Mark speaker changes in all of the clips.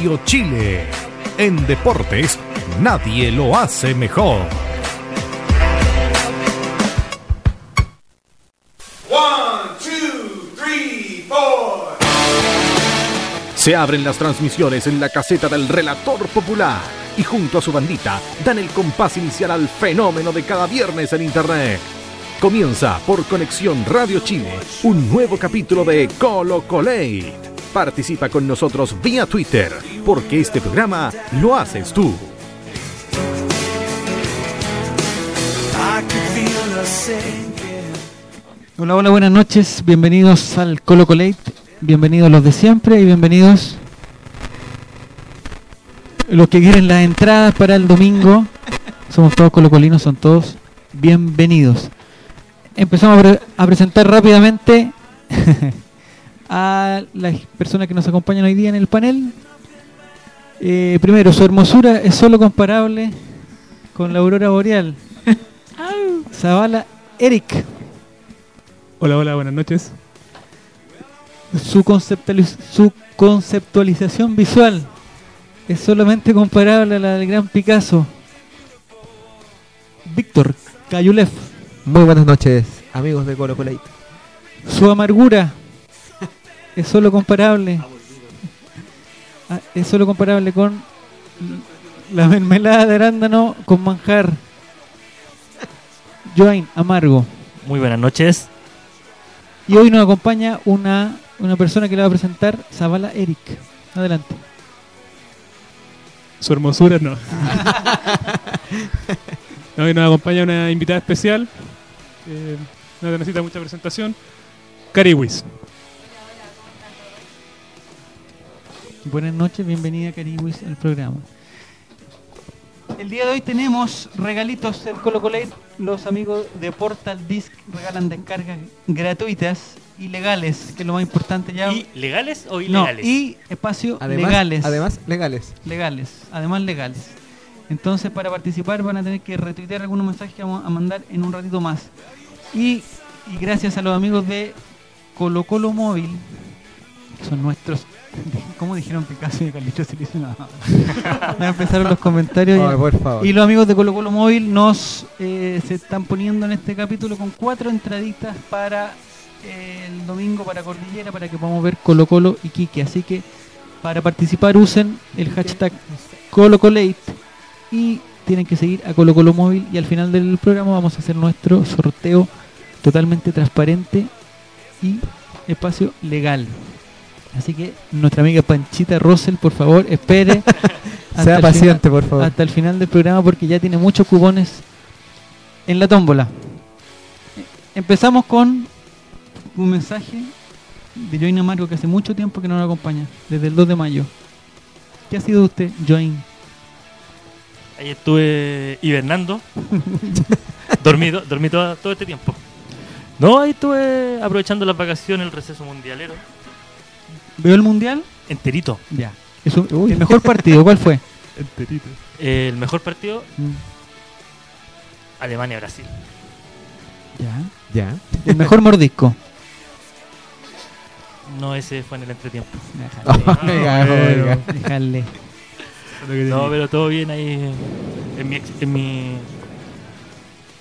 Speaker 1: Radio Chile. En deportes, nadie lo hace mejor.
Speaker 2: One, two, three, four.
Speaker 1: Se abren las transmisiones en la caseta del relator popular y junto a su bandita dan el compás inicial al fenómeno de cada viernes en Internet. Comienza por Conexión Radio Chile un nuevo capítulo de Colo Colate. Participa con nosotros vía Twitter, porque este programa lo haces tú.
Speaker 3: Hola, hola, buenas noches. Bienvenidos al Colo Colate. Bienvenidos los de siempre y bienvenidos los que quieren las entradas para el domingo. Somos todos colocolinos, son todos bienvenidos. Empezamos a, pre- a presentar rápidamente a las personas que nos acompañan hoy día en el panel. Eh, primero, su hermosura es solo comparable con la aurora boreal. Zavala Eric.
Speaker 4: Hola, hola, buenas noches.
Speaker 3: Su, conceptualiz- su conceptualización visual es solamente comparable a la del gran Picasso. Víctor Cayulev.
Speaker 5: Muy buenas noches, amigos de Colo Colate.
Speaker 3: Su amargura es solo comparable. ah, Es solo comparable con la mermelada de arándano con manjar. Joain Amargo.
Speaker 6: Muy buenas noches.
Speaker 3: Y hoy nos acompaña una, una persona que le va a presentar, Zavala Eric. Adelante.
Speaker 4: Su hermosura no. no hoy nos acompaña una invitada especial. eh, no necesita mucha presentación. Cariwis.
Speaker 3: Buenas noches, bienvenida Cariwis al programa. El día de hoy tenemos regalitos en Colo Colate. Los amigos de Portal Disc regalan descargas gratuitas y legales, que es lo más importante ya.
Speaker 6: ¿Y legales o
Speaker 3: no,
Speaker 6: ilegales?
Speaker 3: y espacio
Speaker 5: Además,
Speaker 3: legales.
Speaker 5: además, legales.
Speaker 3: legales, además legales. Entonces, para participar van a tener que retuitear algunos mensajes que vamos a mandar en un ratito más. Y, y gracias a los amigos de Colo Colo Móvil, que son nuestros. ¿Cómo dijeron Picasso y Carlitos se le hizo nada? Ya empezaron los comentarios. ya.
Speaker 5: Ay, por favor.
Speaker 3: Y los amigos de Colo Colo Móvil nos eh, se están poniendo en este capítulo con cuatro entraditas para eh, el domingo para Cordillera para que podamos ver Colo Colo y Quique. Así que para participar usen el hashtag ColoColate y tienen que seguir a Colo Colo Móvil y al final del programa vamos a hacer nuestro sorteo totalmente transparente y espacio legal. Así que nuestra amiga Panchita Russell, por favor, espere
Speaker 5: Sea paciente,
Speaker 3: final-
Speaker 5: por favor.
Speaker 3: hasta el final del programa porque ya tiene muchos cupones en la tómbola. Empezamos con un mensaje de Join Amargo que hace mucho tiempo que no nos acompaña, desde el 2 de mayo. ¿Qué ha sido usted, Join?
Speaker 6: Ahí estuve hibernando. Dormido, dormí todo, todo este tiempo. No, ahí estuve aprovechando las vacaciones, el receso mundialero.
Speaker 3: ¿Veo el mundial?
Speaker 6: Enterito.
Speaker 3: Ya. Es un- el mejor partido, ¿cuál fue?
Speaker 4: Enterito.
Speaker 6: El mejor partido,
Speaker 3: Mm,
Speaker 6: Alemania-Brasil.
Speaker 3: Ya.
Speaker 5: Ya.
Speaker 3: El mejor mordisco.
Speaker 6: No, ese fue en el entretiempo.
Speaker 3: Déjale.
Speaker 4: Lo que
Speaker 6: No, pero todo bien ahí. En mi, en mi,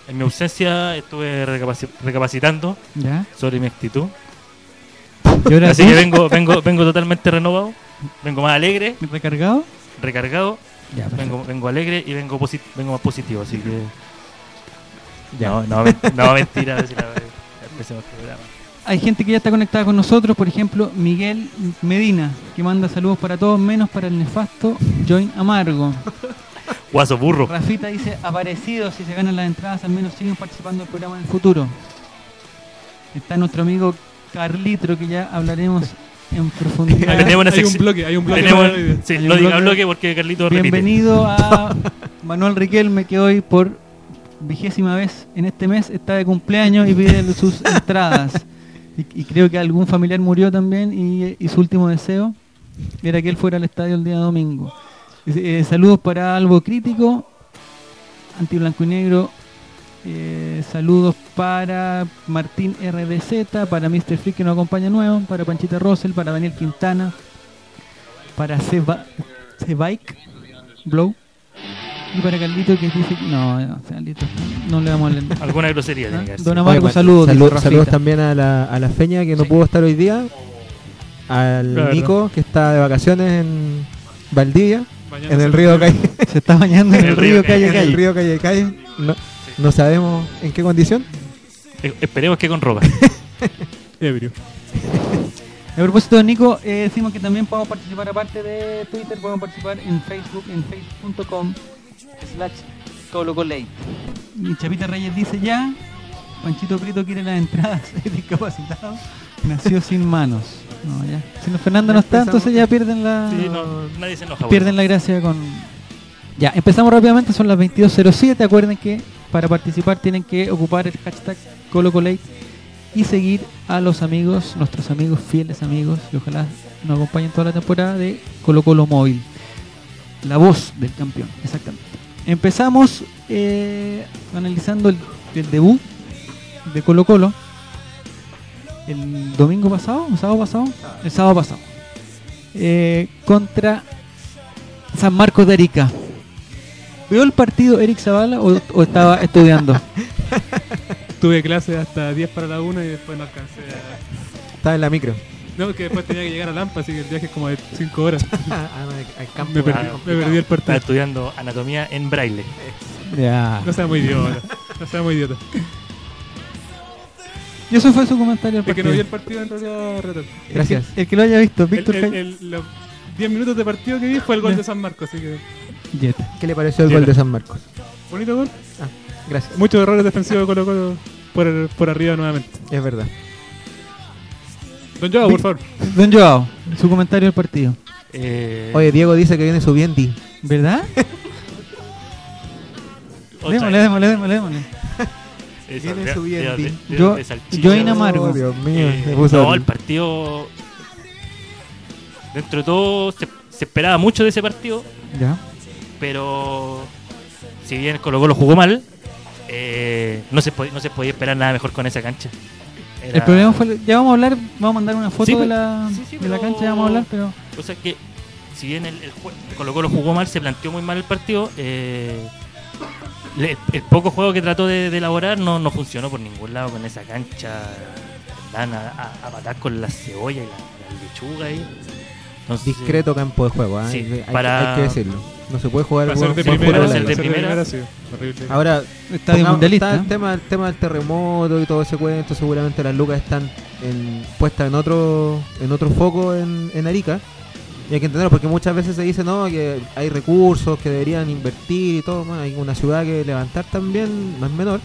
Speaker 6: en mi ausencia estuve recapaci- recapacitando
Speaker 3: ¿Ya?
Speaker 6: sobre mi actitud.
Speaker 3: ¿Y ahora
Speaker 6: Así que vengo, vengo, vengo totalmente renovado. Vengo más alegre,
Speaker 3: ¿Recargado?
Speaker 6: recargado.
Speaker 3: Ya.
Speaker 6: Vengo, vengo alegre y vengo, más positivo, así que. No, no, no, mentira. a ver si la- empecemos el programa.
Speaker 3: Hay gente que ya está conectada con nosotros, por ejemplo, Miguel Medina, que manda saludos para todos, menos para el nefasto Join Amargo.
Speaker 6: Guaso burro.
Speaker 3: Rafita dice, aparecidos, si se ganan las entradas, al menos siguen participando del programa en el futuro. Está nuestro amigo Carlitro, que ya hablaremos en profundidad.
Speaker 6: Tenemos una
Speaker 4: hay un bloque, hay un bloque.
Speaker 6: Tenemos, sí,
Speaker 3: Hay un
Speaker 6: no diga
Speaker 3: bloque.
Speaker 6: bloque porque Carlito repite.
Speaker 3: Bienvenido a Manuel Riquelme, que hoy por vigésima vez en este mes está de cumpleaños y pide sus entradas. Y, y creo que algún familiar murió también y, y su último deseo era que él fuera al estadio el día domingo. Dice, eh, saludos para Algo Crítico, Anti Blanco y Negro. Eh, saludos para Martín RDZ, para Mr. Freak que nos acompaña nuevo, para Panchita Rosel, para Daniel Quintana, para Seba, Sebike Blow y para Carlito que dice que no, no, Carlito, no le vamos a.
Speaker 6: Alguna grosería tiene que haber
Speaker 3: Don. Amargo,
Speaker 5: Oye,
Speaker 3: saludos.
Speaker 5: saludos también a la, a la Feña que no
Speaker 6: Sí.
Speaker 5: pudo estar hoy día. Al
Speaker 4: Claro.
Speaker 5: Nico que está de vacaciones en Valdivia,
Speaker 4: Bañándose
Speaker 5: en el río Calle.
Speaker 3: Se está bañando en el,
Speaker 6: El
Speaker 3: río, calle
Speaker 5: en el
Speaker 3: calle.
Speaker 5: río Calle Calle. No, no sabemos en qué condición.
Speaker 6: Eh, Esperemos que con ropa.
Speaker 4: Ebrio.
Speaker 3: A propósito de Nico, eh, decimos que también podemos participar aparte de Twitter, podemos participar en Facebook, en facebook.com slash colocolate. Chapita Reyes dice ya, Panchito Prieto quiere las entradas, es discapacitado, nació sin manos. No, ya. Si no, Fernando no está, entonces ya pierden la,
Speaker 6: Sí, no, nadie se enoja.
Speaker 3: pierden la gracia con... Ya, empezamos rápidamente, son las 22.07, acuerden que para participar tienen que ocupar el hashtag colocolate y seguir a los amigos, nuestros amigos, fieles amigos, y ojalá nos acompañen toda la temporada de Colo Colo Móvil. La voz del campeón, exactamente. Empezamos eh, analizando el, debut de Colo Colo el domingo pasado, el sábado pasado, el sábado pasado, eh, contra San Marcos de Arica. ¿Vio el partido Eric Zavala o, o estaba estudiando?
Speaker 4: Tuve clase hasta 10 para la 1 y después no alcancé a...
Speaker 5: Estaba en la micro.
Speaker 4: No, que después tenía que llegar a Lampa, así que el viaje es como de 5 horas.
Speaker 5: Ah, no, al campo
Speaker 4: Me perdí, me
Speaker 5: complicado.
Speaker 4: perdí el partido.
Speaker 6: estudiando anatomía en braille.
Speaker 3: Ya.
Speaker 4: No seamos idiota. No seamos idiota.
Speaker 3: Y eso fue su comentario al
Speaker 4: El que no vio el partido en realidad retal.
Speaker 5: Gracias.
Speaker 3: El que, el que lo haya visto, Víctor
Speaker 4: el-
Speaker 3: Caña-
Speaker 4: el- los 10 minutos de partido que vi fue el gol de San Marcos, así que.
Speaker 5: ¿Qué le pareció el gol de San Marcos?
Speaker 4: Bonito gol.
Speaker 5: Gracias.
Speaker 4: Muchos errores defensivos de Colo Colo por, por arriba nuevamente.
Speaker 5: Es verdad.
Speaker 4: Don Joao, por favor.
Speaker 3: Don Joao, su comentario al partido.
Speaker 6: Eh,
Speaker 5: Oye, Diego dice que viene subiendo.
Speaker 3: ¿Verdad? Démosle, démosle, démosle, démosle.
Speaker 5: Viene subiendo.
Speaker 3: Yo- yo.
Speaker 5: Oh, Dios mío,
Speaker 6: Eh,
Speaker 5: me puso
Speaker 6: no,
Speaker 5: el-
Speaker 6: el partido. Dentro de todo, se, se esperaba mucho de ese partido,
Speaker 3: Ya.
Speaker 6: Pero si bien Colo Colo jugó mal, eh, no, se podía, no se podía esperar nada mejor con esa cancha. Era-
Speaker 3: El problema fue. Ya vamos a hablar, vamos a mandar una foto
Speaker 6: Sí,
Speaker 3: de la,
Speaker 6: sí, sí,
Speaker 3: de la cancha, ya vamos a hablar, pero.
Speaker 6: O sea que, si bien el, el Colo Colo jugó mal, se planteó muy mal el partido, eh, el poco juego que trató de, de elaborar no, no funcionó por ningún lado con esa cancha. Dan a, a, a matar con la cebolla y la, la lechuga ahí.
Speaker 5: Discreto campo de juego, ¿eh?
Speaker 6: Sí,
Speaker 5: hay, hay-
Speaker 6: para-
Speaker 5: hay que decirlo. No se puede jugar
Speaker 4: Para de primera,
Speaker 6: de primera.
Speaker 4: sí.
Speaker 5: Ahora,
Speaker 3: mundialista.
Speaker 5: está el tema, el tema del terremoto y todo ese cuento. Seguramente las lucas están en- puestas en otro en otro foco en, en Arica. Y hay que entenderlo porque muchas veces se dice no que hay recursos que deberían invertir y todo. Bueno, hay una ciudad que levantar también, no es menor.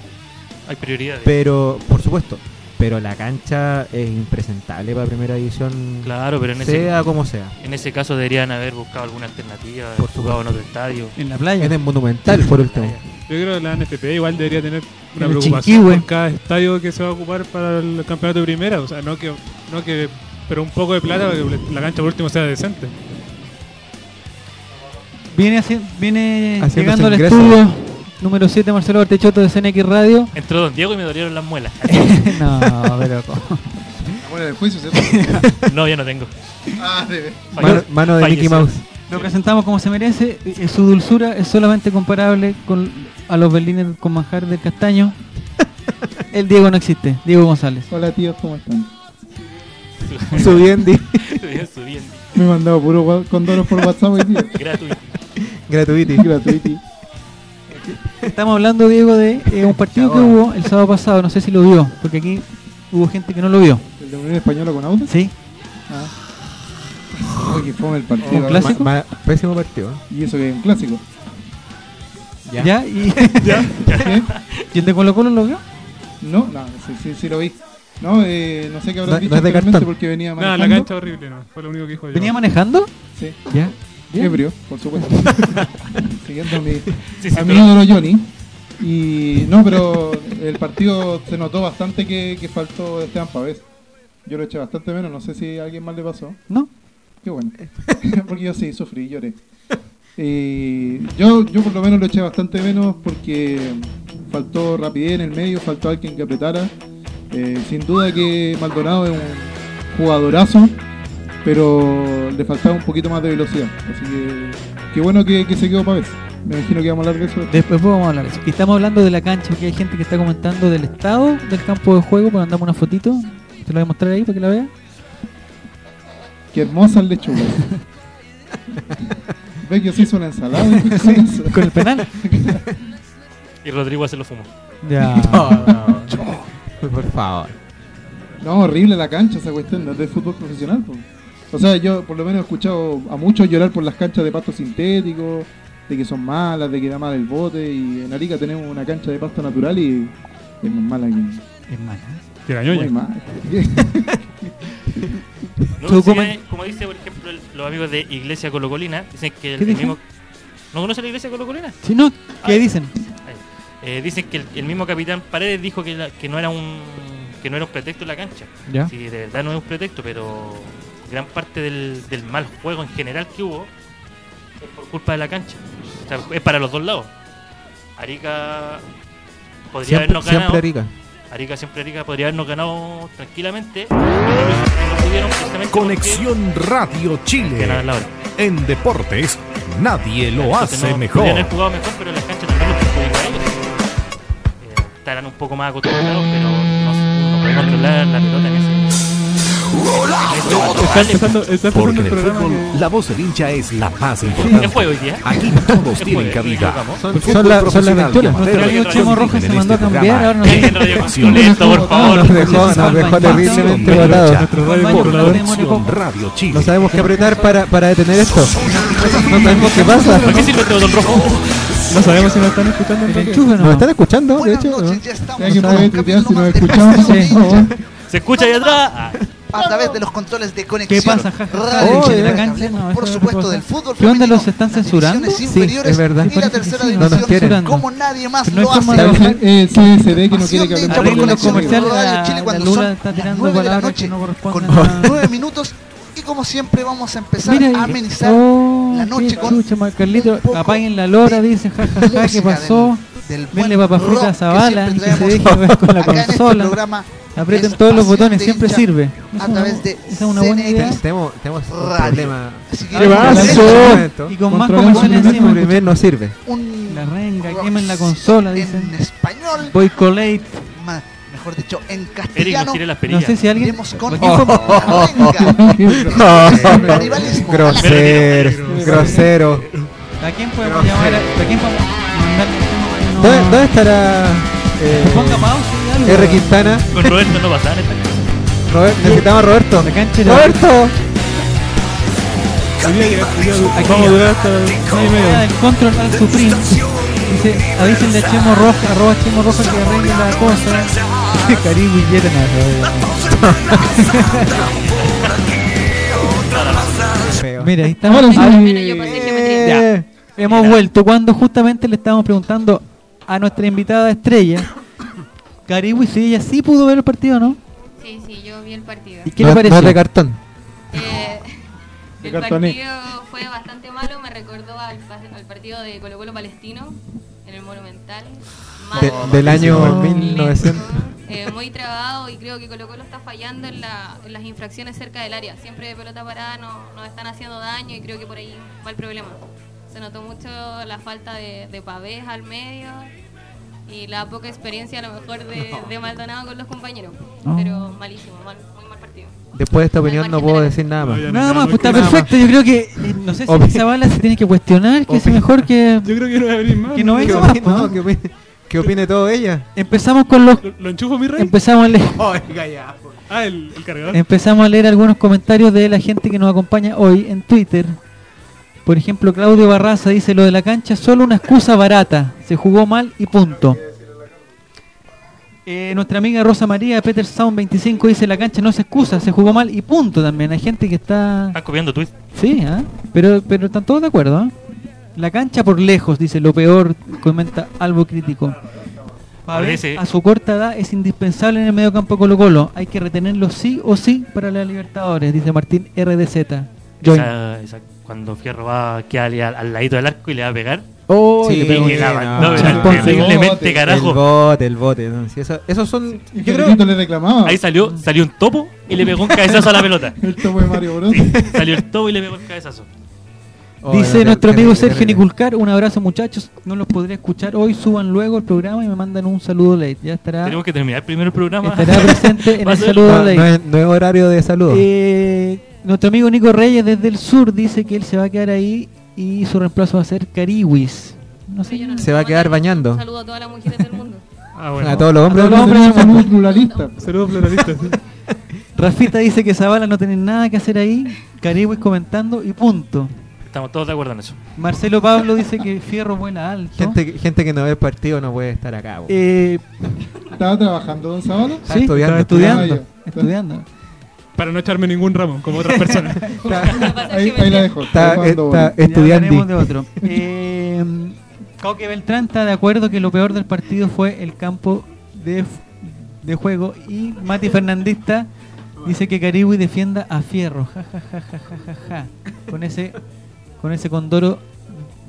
Speaker 6: hay prioridades.
Speaker 5: Pero, por supuesto, pero la cancha es impresentable para primera división,
Speaker 6: claro, pero en ese,
Speaker 5: sea como sea.
Speaker 6: en ese caso deberían haber buscado alguna alternativa,
Speaker 5: Por
Speaker 6: jugado en otro estadio.
Speaker 3: En la playa.
Speaker 5: Es el monumental, por último.
Speaker 4: Yo creo que la NFP igual debería tener una preocupación por cada estadio que se va a ocupar para el campeonato de primera. O sea, no que, no que pero un poco de plata para que la cancha por último sea decente.
Speaker 3: Viene, haci- viene llegando al
Speaker 5: ingreso.
Speaker 3: estudio número 7 Marcelo Artechoto de CNX Radio.
Speaker 6: Entró Don Diego y me dolieron las muelas.
Speaker 3: no, pero.
Speaker 7: La muela del juicio, ¿cierto?
Speaker 6: no, ya no tengo.
Speaker 7: ah, de
Speaker 5: Mano, mano de
Speaker 6: Falleció.
Speaker 5: Mickey Mouse.
Speaker 3: Lo presentamos como se merece. eh, Su dulzura es solamente comparable con a los berlines con manjar del castaño. El Diego no existe, Diego González.
Speaker 7: Hola tíos, ¿cómo están?
Speaker 5: Subiendo
Speaker 6: Subiendo, subiendo.
Speaker 7: Me he mandado puro condoros por WhatsApp hoy día.
Speaker 6: Gratuito.
Speaker 5: gratuiti.
Speaker 7: Gratuito.
Speaker 3: Estamos hablando, Diego, de eh, un partido que hubo el sábado pasado. No sé si lo vio, porque aquí hubo gente que no lo vio.
Speaker 7: ¿El de Unión Española con Auda?
Speaker 3: ¿Sí?
Speaker 7: Ah. Uy, que fome el
Speaker 3: ¿Un
Speaker 7: partido.
Speaker 3: clásico?
Speaker 5: Ma- ma- pésimo partido. ¿eh?
Speaker 7: Y eso que es un clásico.
Speaker 3: ¿Ya? ¿Y,
Speaker 7: ¿Sí?
Speaker 3: ¿Y el de Colo Colo lo vio?
Speaker 7: No, no, sí, sí, sí lo vi. No, eh, no sé qué habrás
Speaker 5: No-
Speaker 7: visto
Speaker 5: no es de
Speaker 7: anteriormente
Speaker 5: cartón.
Speaker 7: porque venía
Speaker 4: Nada,
Speaker 7: manejando.
Speaker 4: la cancha horrible, no. Fue lo único que dijo yo.
Speaker 3: ¿Venía manejando?
Speaker 7: Sí,
Speaker 3: ¿Ya?
Speaker 7: Ebrio, por supuesto. Siguiendo a mi,
Speaker 6: Sí, sí,
Speaker 7: a mi
Speaker 6: pero-
Speaker 7: ídolo Johnny. Y no, pero el partido se notó bastante que, que faltó Esteban Pavés. Yo lo eché bastante menos, no sé si a alguien más le pasó.
Speaker 3: ¿No?
Speaker 7: Qué bueno. porque yo sí, sufrí, lloré. Y yo, yo por lo menos lo eché bastante menos porque faltó rapidez en el medio, faltó alguien que apretara. Eh, sin duda que Maldonado es un jugadorazo, pero le faltaba un poquito más de velocidad. Así que qué bueno que, que se quedó Pavés. Me imagino que vamos a hablar de eso. después.
Speaker 3: Vamos a hablar de eso. Y estamos hablando de la cancha, que hay gente que está comentando del estado del campo de juego, pues mandamos una fotito. Te la voy a mostrar ahí para que la veas.
Speaker 7: Qué hermosas lechugas. Ve que se hizo una ensalada. con
Speaker 3: el penal.
Speaker 6: Y Rodrigo se lo fumó.
Speaker 3: ya.
Speaker 5: Por favor.
Speaker 7: No, horrible la cancha esa cuestión, no es de fútbol profesional. O sea, yo por lo menos he escuchado a muchos llorar por las canchas de pasto sintético, de que son malas, de que da mal el bote. Y en Arica tenemos una cancha de pasto natural y es más mala que.
Speaker 3: Es mala.
Speaker 4: Que la ñoña.
Speaker 7: mala.
Speaker 6: No, sí, como dice, por ejemplo, el- los amigos de Iglesia Colocolina, dicen que el, mismo... ¿No conoce la Iglesia Colocolina?
Speaker 3: Si no, ¿qué dicen?
Speaker 6: Eh, dicen que el, el mismo capitán Paredes dijo que, la- que no era un que no era un pretexto en la cancha.
Speaker 3: Ya.
Speaker 6: Sí, de verdad no es un pretexto, pero gran parte del, del mal juego en general que hubo es por culpa de la cancha. O sea, es para los dos lados. Arica podría
Speaker 5: Siempre,
Speaker 6: habernos ganado.
Speaker 5: siempre Arica.
Speaker 6: Arica siempre Arica podría habernos ganado tranquilamente. no
Speaker 1: Conexión Radio Chile. En deportes, nadie lo
Speaker 6: Entonces,
Speaker 1: hace
Speaker 6: no,
Speaker 1: mejor.
Speaker 6: Podrían haber jugado mejor, pero las canchas también los perjudicó a ellos. Eh, estarán un poco más acostumbrados, pero no, no pueden controlar la pelota en ese.
Speaker 4: Empezando, está
Speaker 1: Porque en
Speaker 4: el
Speaker 1: el
Speaker 4: programa.
Speaker 1: fútbol,
Speaker 4: que-
Speaker 1: la voz del hincha es la más
Speaker 6: ¿Qué
Speaker 1: importante.
Speaker 6: juego hoy día?
Speaker 1: Aquí todos
Speaker 6: ¿Qué
Speaker 1: tienen cabida.
Speaker 5: Son, son las
Speaker 1: profesional
Speaker 5: 21.
Speaker 1: y
Speaker 3: Nuestro
Speaker 1: amateur
Speaker 3: amigo
Speaker 6: Pero
Speaker 3: Chemo
Speaker 1: compiten
Speaker 3: Rojas se
Speaker 1: en
Speaker 3: mandó a
Speaker 1: este
Speaker 3: cambiar. Ahora
Speaker 6: violento, por
Speaker 5: Nos
Speaker 6: favor.
Speaker 5: dejó, nos dejó terriblemente.
Speaker 4: Nuestro radio
Speaker 1: Chile.
Speaker 5: No sabemos qué apretar para, para detener esto. No sabemos qué pasa.
Speaker 6: ¿Por qué sirve este botón rojo?
Speaker 4: No sabemos si nos están escuchando.
Speaker 3: Enchufe
Speaker 5: ¿Nos
Speaker 3: no.
Speaker 5: están escuchando? De
Speaker 8: Buenas
Speaker 5: hecho,
Speaker 8: noches,
Speaker 5: ¿no?
Speaker 8: ya estamos
Speaker 7: Alguien
Speaker 8: en
Speaker 7: puede si nos escuchamos,
Speaker 6: ¿Se escucha ahí atrás?
Speaker 8: A través de los controles de conexión.
Speaker 3: ¿Qué pasa, jaja?
Speaker 8: Radio
Speaker 5: Oh,
Speaker 8: Chile,
Speaker 5: de la
Speaker 3: cancha, no,
Speaker 8: por supuesto, del fútbol
Speaker 3: ¿Qué onda, los están censurando?
Speaker 5: Sí, es verdad.
Speaker 8: Y la tercera
Speaker 3: sí,
Speaker 5: no
Speaker 8: división, como nadie más
Speaker 3: Pero no
Speaker 8: lo
Speaker 3: forma
Speaker 8: hace.
Speaker 7: que no quiere que hablemos
Speaker 8: conexión. Radio
Speaker 3: La,
Speaker 8: Chile
Speaker 3: la
Speaker 8: cuando
Speaker 3: Lula
Speaker 8: son
Speaker 3: está
Speaker 8: las
Speaker 3: tirando
Speaker 8: nueve de la
Speaker 3: palabras
Speaker 8: noche
Speaker 3: que no
Speaker 8: con
Speaker 3: corresponden a...
Speaker 8: nueve minutos y como siempre vamos a empezar
Speaker 3: Mira,
Speaker 8: a amenizar
Speaker 3: oh,
Speaker 8: la noche
Speaker 3: qué
Speaker 8: con
Speaker 3: chucha, Carlito, apaguen la lora, dice, jajaja, ¿qué
Speaker 8: música
Speaker 3: pasó?
Speaker 8: del, del buen
Speaker 3: papas fritas a
Speaker 8: que
Speaker 3: Zavala,
Speaker 8: siempre
Speaker 3: que se deje ver con la
Speaker 8: acá en este
Speaker 3: consola.
Speaker 8: programa
Speaker 3: Aprieten
Speaker 8: es
Speaker 3: todos los botones, siempre
Speaker 8: hincha
Speaker 3: sirve.
Speaker 8: a través
Speaker 3: una-
Speaker 8: de
Speaker 3: esa es una buena idea.
Speaker 5: Tenemos, tenemos un problema. Este.
Speaker 3: Y con más comerciales encima.
Speaker 5: No sirve.
Speaker 3: La renga, quemen la consola,
Speaker 8: en español,
Speaker 3: Boycolate.
Speaker 8: mejor dicho, en
Speaker 6: Eric
Speaker 8: castellano.
Speaker 3: No sé si alguien...
Speaker 8: Con
Speaker 3: ¿Quién fue-
Speaker 8: la renga. Rivalismo.
Speaker 5: Grosero, grosero.
Speaker 3: ¿A quién podemos llamar? a- ¿A quién podemos mandarle el tema para que no-
Speaker 5: ¿Dónde, estará eh,
Speaker 3: Ponga pausa.
Speaker 5: R. Quintana?
Speaker 6: Con Roberto no pasaba en esta cosa.
Speaker 5: Robert- necesitamos a Roberto.
Speaker 3: La cancha era-
Speaker 5: ¡Roberto!
Speaker 3: Aquí.
Speaker 4: Vamos a durar hasta las nueve y media.
Speaker 3: El control al Supreme. Dice, avísenle a Chemo Roja, arroba Chemo Roja que arregle la cosa. Caribe y Yeta,
Speaker 5: Feo.
Speaker 3: Mira, ahí estamos.
Speaker 7: Sí.
Speaker 9: Bueno,
Speaker 3: ya. Hemos vuelto cuando justamente le estábamos preguntando a nuestra invitada estrella, Caribe, si ella sí pudo ver el partido, ¿no?
Speaker 9: Sí, sí, yo vi el partido.
Speaker 3: ¿Y qué
Speaker 5: no,
Speaker 3: le
Speaker 5: no
Speaker 3: pareció?
Speaker 5: de cartón.
Speaker 9: Eh,
Speaker 7: De
Speaker 9: el
Speaker 7: cartoné.
Speaker 9: partido fue bastante malo, me recordó al, pa- al partido de Colo Colo Palestino en el Monumental.
Speaker 5: De- del año
Speaker 9: lento,
Speaker 5: 1900.
Speaker 9: eh, muy trabado y creo que Colo Colo está fallando en, la- en las infracciones cerca del área. Siempre de pelota parada no- nos están haciendo daño y creo que por ahí va el problema. Se notó mucho la falta de, de pavés al medio y la poca experiencia a lo mejor de, de Maldonado con los compañeros.
Speaker 3: No.
Speaker 9: Pero malísimo, mal- muy mal partido.
Speaker 5: Después de esta opinión no puedo decir nada más.
Speaker 4: No,
Speaker 3: Nada
Speaker 4: no,
Speaker 3: más,
Speaker 4: no,
Speaker 3: pues está perfecto. Yo creo que, eh, no sé si
Speaker 5: Opi-
Speaker 3: Zavala se tiene que cuestionar, que es mejor que...
Speaker 4: Yo creo que no va a venir más.
Speaker 3: Que no
Speaker 5: ¿Qué
Speaker 3: venga más,
Speaker 5: opine, no,
Speaker 3: ¿no?
Speaker 5: ¿qué opine, qué opine todo ella?
Speaker 3: Empezamos con los...
Speaker 4: ¿Lo, lo enchufo, mi rey?
Speaker 3: Empezamos a leer...
Speaker 5: Oiga, ya.
Speaker 4: ah, el, el cargador.
Speaker 3: Empezamos a leer algunos comentarios de la gente que nos acompaña hoy en Twitter. Por ejemplo, Claudio Barraza dice lo de la cancha solo una excusa barata. Se jugó mal y punto. Eh, nuestra amiga Rosa María Peter Sound 25 dice la cancha no se excusa, se jugó mal y punto también. Hay gente que está...
Speaker 6: Están copiando tweets.
Speaker 3: Sí, ¿ah? pero, pero están todos de acuerdo. ¿ah? La cancha por lejos, dice lo peor, comenta algo crítico. A su corta edad es indispensable en el medio campo Colo Colo. Hay que retenerlo sí o sí para la Libertadores, dice Martín RDZ. Join.
Speaker 6: Cuando Fierro va a quedar al, al ladito del arco y le va a pegar.
Speaker 3: Oh,
Speaker 5: Sí,
Speaker 3: le
Speaker 6: la
Speaker 5: no, no,
Speaker 3: no,
Speaker 6: terriblemente,
Speaker 7: bote.
Speaker 5: El
Speaker 6: carajo.
Speaker 5: bote, el bote. ¿no? Sí, eso- esos son.
Speaker 7: Y
Speaker 5: Yo creo,
Speaker 7: le reclamaba.
Speaker 6: Ahí salió, salió un topo y le pegó un cabezazo a la pelota.
Speaker 7: El topo de Mario Bros.
Speaker 6: Salió el topo y le pegó el cabezazo.
Speaker 5: Oh,
Speaker 3: Dice
Speaker 5: no,
Speaker 3: nuestro amigo Sergio. Niculcar, un abrazo muchachos, no los podré escuchar hoy, suban luego el programa y me mandan un saludo late, ya estará,
Speaker 6: Tenemos que terminar primero el programa.
Speaker 3: estará presente en el saludo
Speaker 5: No,
Speaker 3: late.
Speaker 5: no es, no es horario de saludo.
Speaker 3: Eh, nuestro amigo Nico Reyes desde el sur dice que él se va a quedar ahí y su reemplazo va a ser Cariwis. No sé.
Speaker 9: Yo no
Speaker 5: Se va a quedar
Speaker 9: mandar un
Speaker 5: bañando.
Speaker 9: Saludo a todas las mujeres del mundo.
Speaker 4: Ah, bueno.
Speaker 5: a todos los hombres.
Speaker 3: A todos los hombres
Speaker 7: Tenemos
Speaker 3: del mundo.
Speaker 7: salud pluralista.
Speaker 4: Saludos pluralistas. sí.
Speaker 3: Rafita dice que Zavala no tiene nada que hacer ahí, Cariwis comentando y punto.
Speaker 6: Estamos todos de acuerdo en eso.
Speaker 3: Marcelo Pablo dice que Fierro vuela alto.
Speaker 5: Gente, que- gente que no ve el partido no puede estar acá.
Speaker 3: Eh,
Speaker 7: ¿Estaba trabajando Don Zavala?
Speaker 3: Sí,
Speaker 5: estudiando.
Speaker 3: estaba estudiando.
Speaker 7: Ah,
Speaker 3: estudiando.
Speaker 4: Para no echarme ningún ramo, como otras personas.
Speaker 7: Ahí, la dejo.
Speaker 5: Está, está estudiando.
Speaker 3: hablaremos de otro. Eh, Coque Beltrán está de acuerdo que lo peor del partido fue el campo de, de juego y Mati Fernandista dice que Cariwi defienda a Fierro. Ja, ja, ja, ja, ja, ja, ja. Con ese con ese condoro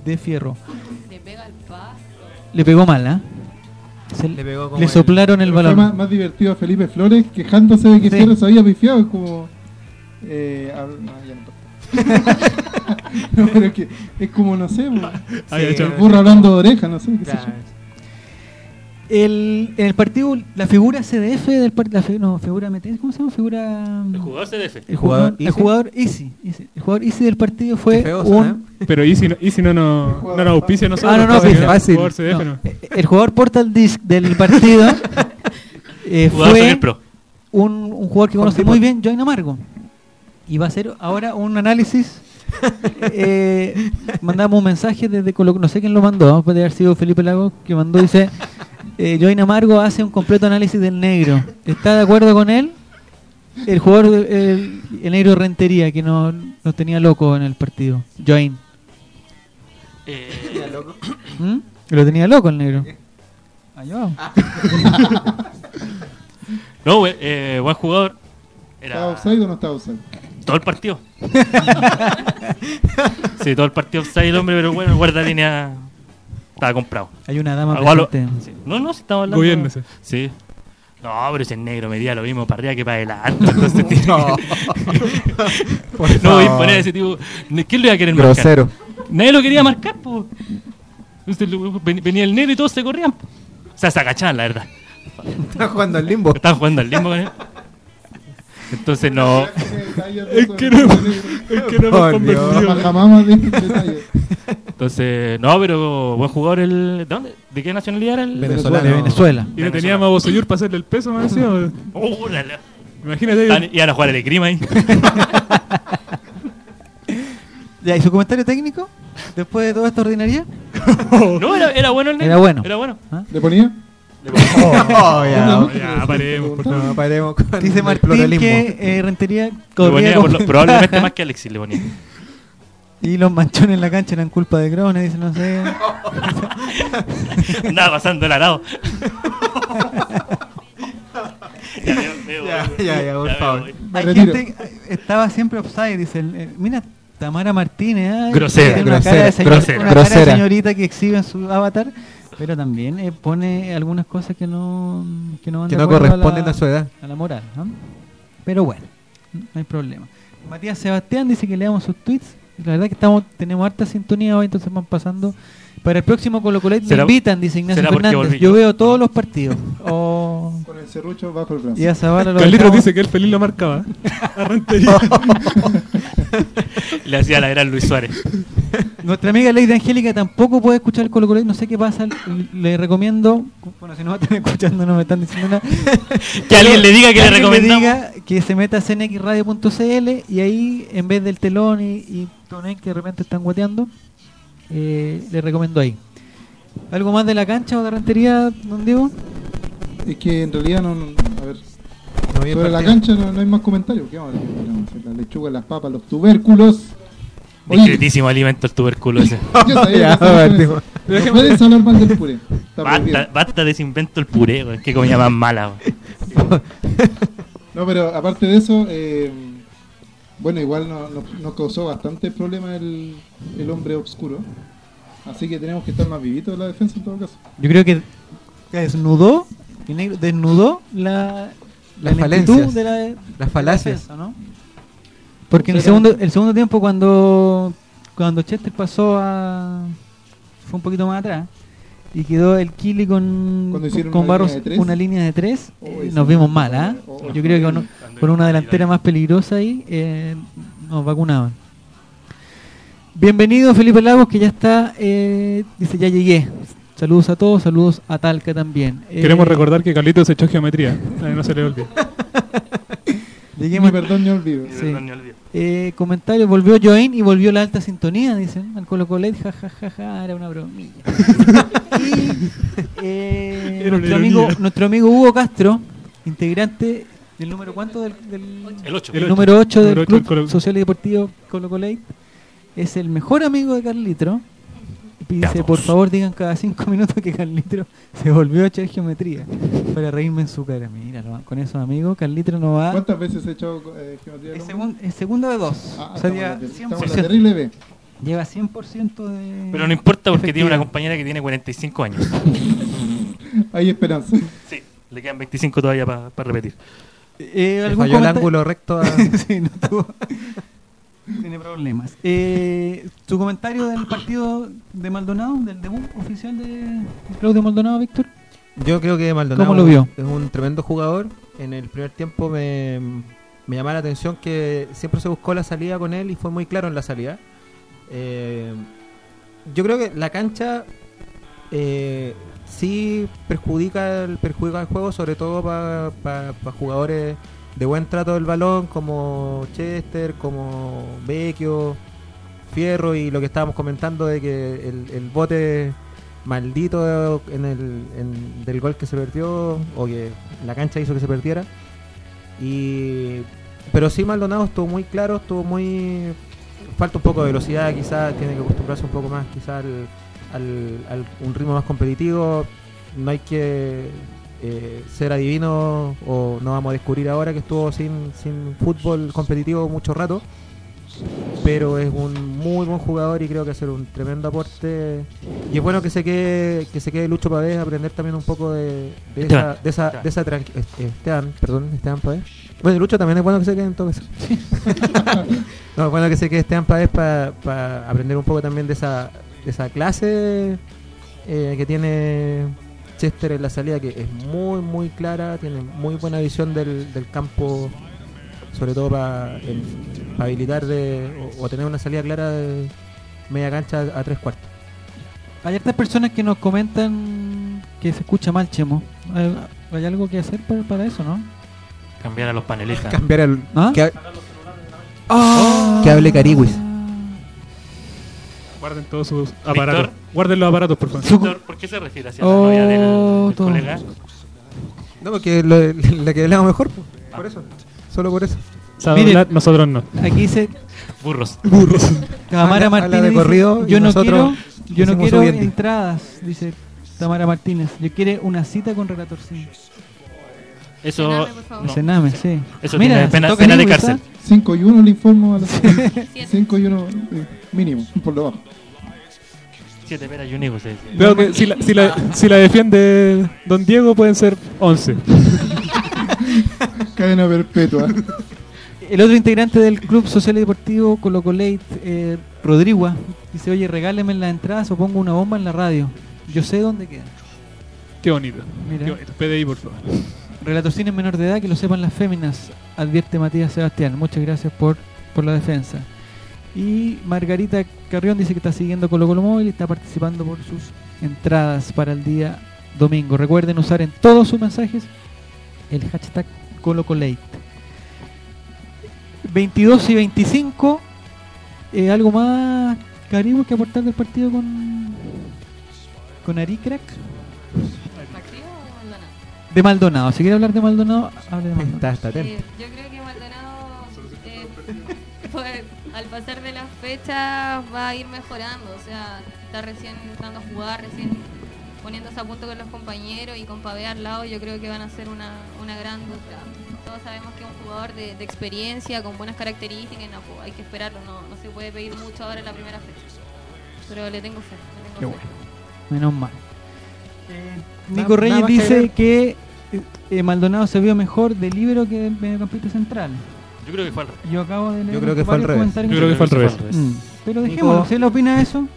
Speaker 3: de Fierro.
Speaker 9: Le pega el pasto.
Speaker 3: Le pegó mal, ¿ah? Se-
Speaker 5: Le pegó como
Speaker 3: le soplaron el balón.
Speaker 7: Fue más, más divertido a Felipe Flores quejándose de que
Speaker 3: Sí.
Speaker 7: Fierro se había pifiado. Es como. Eh, a- no, ya no no, pero es que es como, no sé,
Speaker 5: Sí.
Speaker 7: el burro hablando de oreja, no sé, qué sé
Speaker 5: Claro.
Speaker 7: yo.
Speaker 3: El, en el partido, la figura CDF del partido. No, figura MT, ¿cómo se llama? Figura.
Speaker 6: El jugador defe.
Speaker 3: El
Speaker 5: jugador
Speaker 3: el
Speaker 5: Easy.
Speaker 3: jugador Easy, Easy. El jugador Easy del partido fue
Speaker 5: feo
Speaker 3: un.
Speaker 5: suena,
Speaker 4: Pero y si no, y si no, no, no nos auspicia nosotros.
Speaker 3: Ah, no, no,
Speaker 5: Fácil.
Speaker 4: jugador CDF,
Speaker 3: no,
Speaker 4: no.
Speaker 3: eh, El jugador Portal Disc del partido eh,
Speaker 6: Jugador
Speaker 3: fue un, un jugador que conoce muy bien, Join Amargo. Y va a hacer ahora un análisis. eh, mandamos un mensaje desde Colo no sé quién lo mandó, puede haber sido Felipe Lago que mandó, dice, eh, Join Amargo hace un completo análisis del negro. ¿Está de acuerdo con él? El jugador, el, el negro Rentería, que no- nos tenía loco en el partido. Join.
Speaker 6: Eh,
Speaker 3: ¿Mm? Lo tenía loco el negro. Allá vamos.
Speaker 6: no, we- eh, buen jugador.
Speaker 7: ¿Estaba offside o no estaba offside?
Speaker 6: todo el partido. sí, todo el partido offside el hombre, pero bueno, el guarda línea estaba comprado.
Speaker 3: Hay una dama presente.
Speaker 6: sí. No, no, si estamos hablando.
Speaker 4: Gobiérnese.
Speaker 6: Sí. No, pero ese negro medía lo mismo para arriba que para adelante. Entonces tiene
Speaker 5: No. Por
Speaker 6: no voy a poner a ese tipo. ¿Quién lo iba a querer marcar?
Speaker 5: Grosero.
Speaker 6: Nadie lo quería marcar, po. Venía el negro y todos se corrían. po. O sea, se agachaban, la verdad.
Speaker 5: Está jugando al limbo.
Speaker 6: Estaban jugando al limbo con él. Entonces no.
Speaker 4: Es que no, es que no hemos convertido.
Speaker 7: Jamás, detalles.
Speaker 6: Entonces, no, pero buen jugador el. ¿De dónde? ¿De qué nacionalidad era el?
Speaker 5: Venezolano.
Speaker 3: De Venezuela.
Speaker 4: Y no teníamos a Bosellur para hacerle el peso, más encima.
Speaker 6: Oh, la- la-
Speaker 4: Imagínate.
Speaker 6: Estaban- Iban a jugar el Grima ahí.
Speaker 3: ¿y su comentario técnico? Después de toda esta ordinaria.
Speaker 6: No, era, era bueno el negro.
Speaker 3: Era bueno.
Speaker 6: Era bueno.
Speaker 7: ¿Le ponía?
Speaker 5: Oh, ya.
Speaker 4: Ya, paremos, por favor.
Speaker 5: No, paremos con
Speaker 3: Dice Martín que eh, Rentería
Speaker 6: Le ponía por lo- probablemente más que Alexis le ponía.
Speaker 3: Y los manchones en la cancha eran culpa de Grone, dice, no sé.
Speaker 6: Andaba pasando el arado. ya,
Speaker 5: Ya, ya, ya, por favor.
Speaker 3: Hay gente que estaba siempre offside, dice. el- el- mira, Tamara Martínez. ay,
Speaker 6: Grosera,
Speaker 3: una
Speaker 5: grosera,
Speaker 3: cara de señor-
Speaker 6: grosera.
Speaker 3: una cara de señorita que exhibe en su avatar. Pero también eh, pone algunas cosas que no, que no van
Speaker 5: Que
Speaker 3: de
Speaker 5: no corresponden
Speaker 3: la-
Speaker 5: a su edad.
Speaker 3: a la moral. ¿no? Pero bueno, no hay problema. Matías Sebastián dice que leamos sus tweets. La verdad que estamos tenemos harta sintonía hoy, entonces van pasando. Para el próximo Colo Colo me
Speaker 6: ¿Será-
Speaker 3: invitan, dice Ignacio Fernández. Yo
Speaker 6: yo?
Speaker 3: veo todos los partidos. O
Speaker 7: Con el serrucho bajo el brazo.
Speaker 3: y a Zavala lo
Speaker 4: Carlitos dice que él feliz lo marcaba.
Speaker 6: Le hacía la gran Luis Suárez.
Speaker 3: Nuestra amiga Lady Angélica tampoco puede escuchar el Colo Colo, no sé qué pasa, le recomiendo, bueno, si no me están escuchando no me están diciendo nada.
Speaker 6: Que alguien le diga que le recomendamos.
Speaker 3: diga que se meta a cnxradio.cl y ahí en vez del telón y, y Tonen que de repente están guateando, eh, le recomiendo ahí. ¿Algo más de la cancha o de rentería, don Diego?
Speaker 7: Es que en realidad no. no- a ver,
Speaker 5: No
Speaker 7: sobre la cancha no, no hay más comentarios. ¿Qué vamos a decir? Vamos a hacer? Las lechugas, las papas, los tubérculos.
Speaker 6: Discretísimo alimento el tubérculo ese.
Speaker 7: yo sabía que. No puedes hablar mal del puré.
Speaker 6: Basta, basta de ese invento el puré, güey. Qué comida más mala.
Speaker 7: No, pero aparte de eso, eh, bueno, igual no- no- nos causó bastante problema el, el hombre oscuro. Así que tenemos que estar más vivitos en la defensa en todo caso.
Speaker 3: Yo creo que desnudó, desnudó la, la
Speaker 5: Las
Speaker 3: lentitud
Speaker 5: falencias.
Speaker 3: de la, de
Speaker 5: Las falacias.
Speaker 3: defensa, ¿no? Porque en el segundo, el segundo tiempo cuando, cuando Chester pasó a... fue un poquito más atrás y quedó el Kili con, con,
Speaker 7: hicieron
Speaker 3: con
Speaker 7: una
Speaker 3: Barros
Speaker 7: línea
Speaker 3: una línea de tres,
Speaker 7: Oh,
Speaker 3: eh, nos vimos mal, ¿ah?
Speaker 7: oh,
Speaker 3: Yo creo que con, con una delantera más peligrosa ahí eh, nos vacunaban. Bienvenido Felipe Lagos que ya está, eh, dice ya llegué. Saludos a todos, saludos a Talca también. Eh,
Speaker 4: Queremos recordar que Carlitos echó geometría. No se le olvide.
Speaker 3: lleguemos-
Speaker 7: Ni perdón ni olvido.
Speaker 3: Sí. Eh, comentarios, volvió Join y volvió la alta sintonía, dicen, al Colo Colet, ja, ja, ja, ja, era una bromilla. y eh,
Speaker 4: Era una
Speaker 3: nuestro, amigo, nuestro amigo Hugo Castro, integrante del número cuánto del, del-
Speaker 6: El 8.
Speaker 3: el
Speaker 4: ocho.
Speaker 3: número 8 del
Speaker 4: ocho
Speaker 3: Club Social y Deportivo Colo Colet, es el mejor amigo de Carlitro. Y dice, por favor digan cada cinco minutos que Carlitro se volvió a echar geometría para reírme en su cara. Mira, con esos amigos, Carlitro no va...
Speaker 7: ¿Cuántas veces he echado eh, geometría?
Speaker 3: Es, segun- es segundo de dos.
Speaker 7: Ah,
Speaker 3: o sea,
Speaker 7: estamos
Speaker 3: lleva
Speaker 7: en la-
Speaker 3: 100%,
Speaker 7: estamos en la terrible B.
Speaker 3: lleva 100% de.
Speaker 6: Pero no importa porque tiene una compañera que tiene 45 años.
Speaker 7: Hay esperanza.
Speaker 6: Sí, le quedan 25 todavía para repetir.
Speaker 3: Eh,
Speaker 5: Le
Speaker 3: ¿algún
Speaker 5: falló el ángulo recto a...
Speaker 3: sí, no tuvo. Tiene problemas. Eh, ¿Tu comentario del partido de Maldonado, del debut oficial de Claudio Maldonado, Víctor?
Speaker 5: Yo creo que Maldonado
Speaker 3: ¿Cómo lo vio?
Speaker 5: es un tremendo jugador. En el primer tiempo me, me llamaba la atención que siempre se buscó la salida con él y fue muy claro en la salida. Eh, yo creo que la cancha eh, sí perjudica el, perjudica el juego, sobre todo para jugadores de buen trato del balón como Chester, como Vecchio, Fierro y lo que estábamos comentando de que el, el bote maldito en el, en- del gol que se perdió o que la cancha hizo que se perdiera. Y pero sí Maldonado estuvo muy claro, estuvo muy falta un poco de velocidad, quizás tiene que acostumbrarse un poco más quizás al, al- al- un ritmo más competitivo. No hay que eh, ser adivino o no vamos a descubrir ahora que estuvo sin, sin fútbol competitivo mucho rato. Pero es un muy buen jugador y creo que hacer un tremendo aporte. Y es bueno que se quede, que se quede Lucho Pavés, aprender también un poco de, de
Speaker 6: Esteban.
Speaker 5: esa, de esa, de esa tranqui- eh, Esteban, perdón, Esteban Pavés. Bueno, Lucho también es bueno que se quede en todo eso. no, es bueno que se quede Esteban Pavés para aprender un poco también de esa, de esa clase eh, que tiene Chester en la salida, que es muy, muy clara, tiene muy buena visión del, del campo, sobre todo para habilitar de, o, o tener una salida clara de media cancha a tres cuartos.
Speaker 3: Hay hartas personas que nos comentan que se escucha mal, Chemo. ¿Hay, hay algo que hacer para, para eso, no?
Speaker 6: Cambiar a los panelistas.
Speaker 5: Cambiar el.
Speaker 3: ¿Ah?
Speaker 5: Que, que hable Cariwis.
Speaker 4: Guarden todos sus aparatos. Guarden los aparatos, por favor.
Speaker 6: Víctor, ¿por qué se refiere hacia la
Speaker 3: Oh,
Speaker 6: novia del, del
Speaker 3: todo.
Speaker 6: colega?
Speaker 5: No, porque lo- la que hablamos mejor, pues, por eso. Solo por eso.
Speaker 3: Miren.
Speaker 4: hablar, nosotros no.
Speaker 3: Aquí dice
Speaker 6: Burros.
Speaker 3: Tamara
Speaker 5: Habla- habla
Speaker 3: Martínez.
Speaker 5: de corrido
Speaker 3: yo no quiero, yo no quiero
Speaker 5: subiendo".
Speaker 3: entradas, dice Tamara Martínez. Yo quiero una cita con Relator sí.
Speaker 6: Eso.
Speaker 9: Sename,
Speaker 6: no.
Speaker 3: Sename, sí.
Speaker 6: Eso tiene pena- pena de cárcel.
Speaker 3: ¿ah?
Speaker 7: 5 y 1 le informo a la
Speaker 9: Siete.
Speaker 7: 5 y 1 eh, mínimo, por debajo.
Speaker 6: Siete peras y un se dice.
Speaker 4: Veo que si la, si, la, si la defiende Don Diego pueden ser 11.
Speaker 7: Cadena perpetua.
Speaker 3: El otro integrante del Club Social y Deportivo Colo Colate, eh, Rodrigo, dice, oye, regáleme las entradas o pongo una bomba en la radio. Yo sé dónde queda.
Speaker 4: Qué bonito.
Speaker 3: Mira.
Speaker 4: Qué bonito. PDI, por favor.
Speaker 3: Relator Cine en menor de edad, que lo sepan las féminas, advierte Matías Sebastián. Muchas gracias por, por la defensa. Y Margarita Carrión dice que está siguiendo Colo Colo Móvil y está participando por sus entradas para el día domingo. Recuerden usar en todos sus mensajes el hashtag ColoColate. 22 y 25. eh, ¿Algo más, Caribe, que aportar del partido con, con Aricrack? De Maldonado. Si quiere hablar de Maldonado, hable de Maldonado.
Speaker 5: Está, está atento.
Speaker 9: Eh, yo creo que Maldonado, eh, pues, al pasar de las fechas, va a ir mejorando. O sea, está recién entrando a jugar, recién poniéndose a punto con los compañeros y con Pavé al lado. Yo creo que van a ser una, una gran dupla. Todos sabemos que es un jugador de, de experiencia, con buenas características. No, pues, hay que esperarlo, no, no se puede pedir mucho ahora en la primera fecha. pero le tengo fe. le tengo
Speaker 3: Qué
Speaker 9: fe.
Speaker 3: bueno. Menos mal. Eh, Nico Reyes dice que eh, Maldonado se vio mejor de libero que de mediocampista central.
Speaker 6: Yo creo que fue al revés.
Speaker 3: Yo acabo de leer
Speaker 5: Yo creo que fue al revés.
Speaker 4: Yo creo que fue al revés.
Speaker 3: Mm, Pero dejémoslo, ¿usted le opina eso?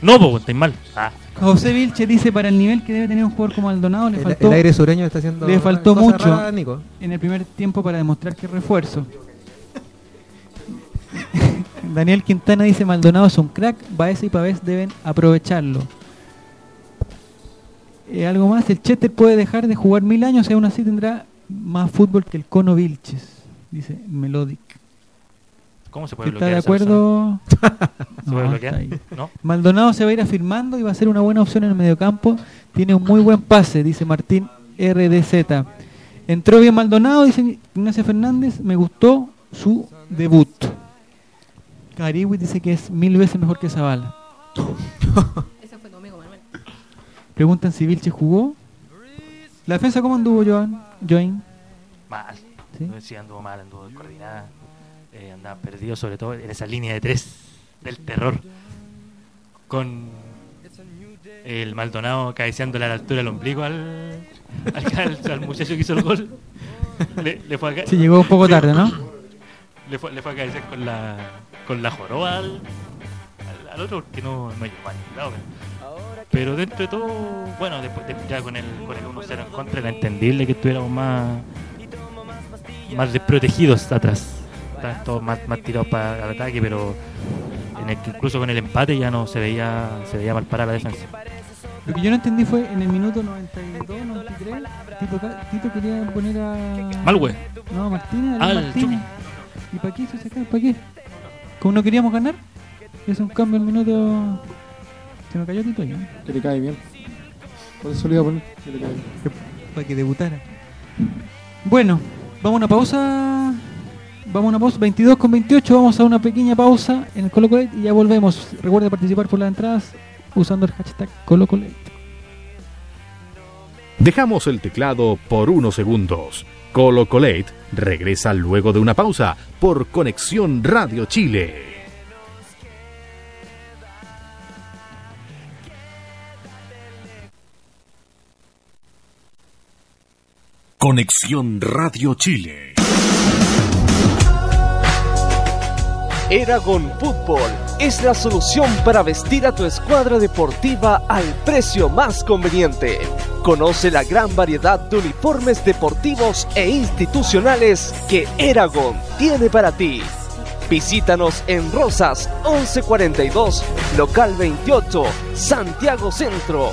Speaker 6: No, pues estáis mal. Ah,
Speaker 3: José Vilche dice para el nivel que debe tener un jugador como Maldonado le faltó
Speaker 5: el aire sureño está haciendo.
Speaker 3: le faltó mucho.
Speaker 5: Nico.
Speaker 3: en el primer tiempo para demostrar que es refuerzo. Daniel Quintana dice Maldonado es un crack, Baeza y Pavés deben aprovecharlo. Eh, algo más, el Chester puede dejar de jugar mil años y aún así tendrá más fútbol que el Cono Vilches, dice Melodic.
Speaker 6: ¿Cómo se puede
Speaker 3: ¿Está de acuerdo?
Speaker 6: persona? ¿Se puede
Speaker 3: No,
Speaker 6: bloquear?
Speaker 3: está ahí.
Speaker 6: ¿No?
Speaker 3: Maldonado se va a ir afirmando y va a ser una buena opción en el mediocampo. Tiene un muy buen pase, dice Martín RDZ. Entró bien Maldonado, dice Ignacio Fernández. Me gustó su debut. Cariwi dice que es mil veces mejor que Zavala.
Speaker 9: Ese fue tu amigo Manuel.
Speaker 3: Preguntan si Vilche jugó. ¿La defensa cómo anduvo, Joan? Join?
Speaker 6: Mal.
Speaker 3: ¿Sí?
Speaker 6: Sí, anduvo mal, anduvo descoordinada. Eh, andaba perdido, sobre todo en esa línea de tres del terror. Con el Maldonado cabeceándole a la altura del ombligo al, al, al- al muchacho que hizo el gol. Le, le fue a
Speaker 3: Sí, llegó un poco tarde, ¿no?
Speaker 6: Le fue, le fue a cabecear con la, con la joroba al, al, al otro porque no, no llegó a ningún lado. Pero, pero dentro de todo, bueno, después de- ya con el, con el 1-0 en contra era entendible que estuviéramos más, más desprotegidos atrás. Estaban todos más, más tirados para el ataque, pero en el, incluso con el empate ya no se veía, se veía mal para la defensa.
Speaker 3: Lo que yo no entendí fue en el minuto 92, 93, Tito, Tito quería poner a...
Speaker 6: Malwe.
Speaker 3: No, Martínez,
Speaker 6: el
Speaker 3: Martínez. ¿Y para qué ese cambio? ¿Para qué? Como no queríamos ganar, es un cambio al minuto... Se me cayó Tito ya.
Speaker 7: Que le cae bien. Por eso le iba a poner. Que le cae bien.
Speaker 3: Para que debutara. Bueno, vamos a una pausa. Vamos a una pausa. 22 con 28. Vamos a una pequeña pausa en el Colo Colate y ya volvemos. Recuerde participar por las entradas usando el hashtag Colo Colate.
Speaker 1: Dejamos el teclado por unos segundos. Colo Colate regresa luego de una pausa por Conexión Radio Chile. Conexión Radio Chile.
Speaker 10: Eragon Fútbol es la solución para vestir a tu escuadra deportiva al precio más conveniente. Conoce la gran variedad de uniformes deportivos e institucionales que Eragon tiene para ti. Visítanos en Rosas 1142, local 28, Santiago Centro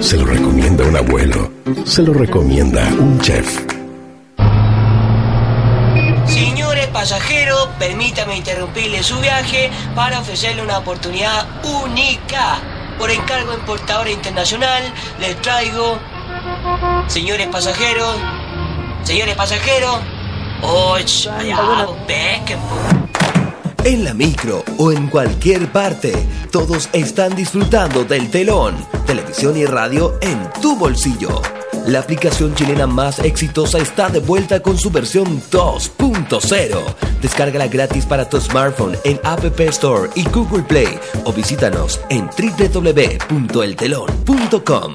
Speaker 11: Se lo recomienda un abuelo. Se lo recomienda un chef.
Speaker 12: Señores pasajeros, permítame interrumpirle su viaje para ofrecerle una oportunidad única. Por encargo de importadora internacional, les traigo, señores pasajeros, señores pasajeros, oh, ya.
Speaker 13: En la micro o en cualquier parte, todos están disfrutando del telón, televisión y radio en tu bolsillo. La aplicación chilena más exitosa está de vuelta con su versión 2.0. Descárgala gratis para tu smartphone en App Store y Google Play o visítanos en www.eltelon.com.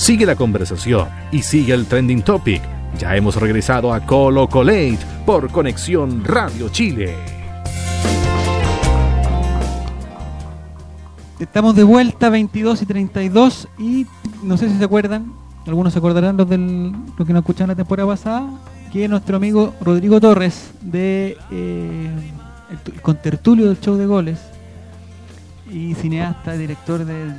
Speaker 1: Sigue la conversación y sigue el trending topic. Ya hemos regresado a Colo Colate por Conexión Radio Chile.
Speaker 3: Estamos de vuelta 22 y 32 y no sé si se acuerdan, algunos se acordarán los, del, los que nos escucharon la temporada pasada, que nuestro amigo Rodrigo Torres de eh, el, el contertulio del show de goles y cineasta, director de,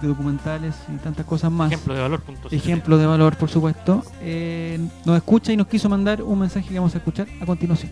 Speaker 3: de documentales y tantas cosas más.
Speaker 6: Ejemplo de valor.
Speaker 3: Ejemplo de valor, por supuesto. Eh, nos escucha y nos quiso mandar un mensaje que vamos a escuchar a continuación.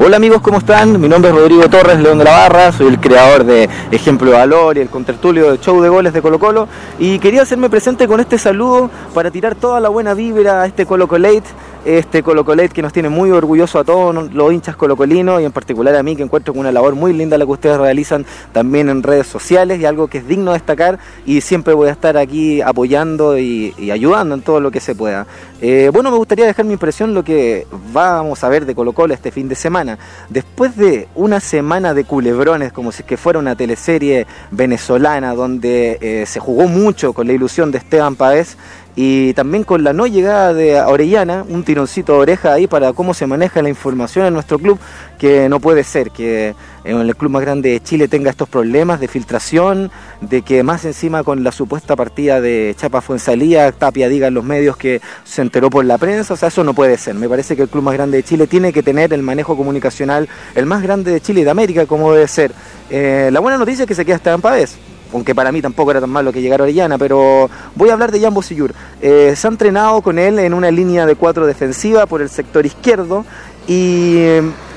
Speaker 14: Hola amigos, ¿cómo están? Mi nombre es Rodrigo Torres León de la Barra, soy el creador de Ejemplo de Valor y el contertulio de Show de Goles de Colo Colo y quería hacerme presente con este saludo para tirar toda la buena vibra a este Colo Colate, este Colo Colate que nos tiene muy orgulloso a todos los hinchas colocolinos y en particular a mí que encuentro con una labor muy linda la que ustedes realizan también en redes sociales y algo que es digno de destacar y siempre voy a estar aquí apoyando y, ayudando en todo lo que se pueda. Eh, bueno, me gustaría dejar mi impresión lo que vamos a ver de Colo Colo este fin de semana. Después de una semana de culebrones, como si que fuera una teleserie venezolana donde eh, se jugó mucho con la ilusión de Esteban Páez y también con la no llegada de Orellana, un tironcito de oreja ahí para cómo se maneja la información en nuestro club, que no puede ser que en el club más grande de Chile tenga estos problemas de filtración, de que más encima con la supuesta partida de Chapa Fuensalía, Tapia diga en los medios que se enteró por la prensa, o sea, eso no puede ser. Me parece que el club más grande de Chile tiene que tener el manejo comunicacional, el más grande de Chile y de América, como debe ser. Eh, la buena noticia es que se queda Esteban Pávez aunque para mí tampoco era tan malo que llegara Orellana, pero voy a hablar de Jan Bosillur. Eh, se ha entrenado con él en una línea de cuatro defensiva por el sector izquierdo, y,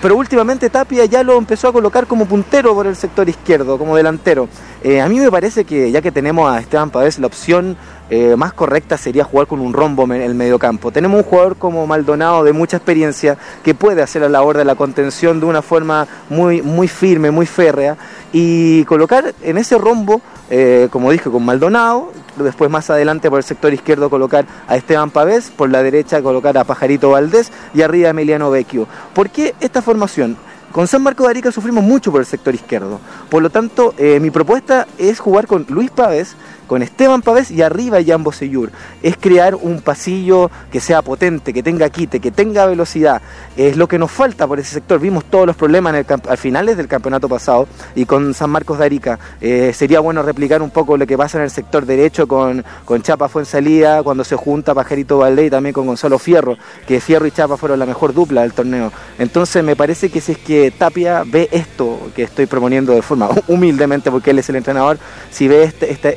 Speaker 14: pero últimamente Tapia ya lo empezó a colocar como puntero por el sector izquierdo, como delantero. Eh, a mí me parece que ya que tenemos a Esteban Pavés, la opción eh, más correcta sería jugar con un rombo en el mediocampo. Tenemos un jugador como Maldonado de mucha experiencia que puede hacer la labor de la contención de una forma muy, muy firme, muy férrea y colocar en ese rombo, eh, como dije, con Maldonado, después más adelante por el sector izquierdo colocar a Esteban Pavés, por la derecha colocar a Pajarito Valdés y arriba a Emiliano Vecchio. ¿Por qué esta formación? Con San Marco de Arica sufrimos mucho por el sector izquierdo. Por lo tanto, eh, mi propuesta es jugar con Luis Pávez, con Esteban Pavés y arriba Jan Bosellur. Es crear un pasillo que sea potente, que tenga quite, que tenga velocidad. Es lo que nos falta por ese sector. Vimos todos los problemas al finales del campeonato pasado y con San Marcos de Arica. Eh, sería bueno replicar un poco lo que pasa en el sector derecho con, con Chapa Fuensalida, cuando se junta Pajarito Valdés y también con Gonzalo Fierro, que Fierro y Chapa fueron la mejor dupla del torneo. Entonces me parece que si es que Tapia ve esto que estoy proponiendo de forma humildemente, porque él es el entrenador, si ve este- esta,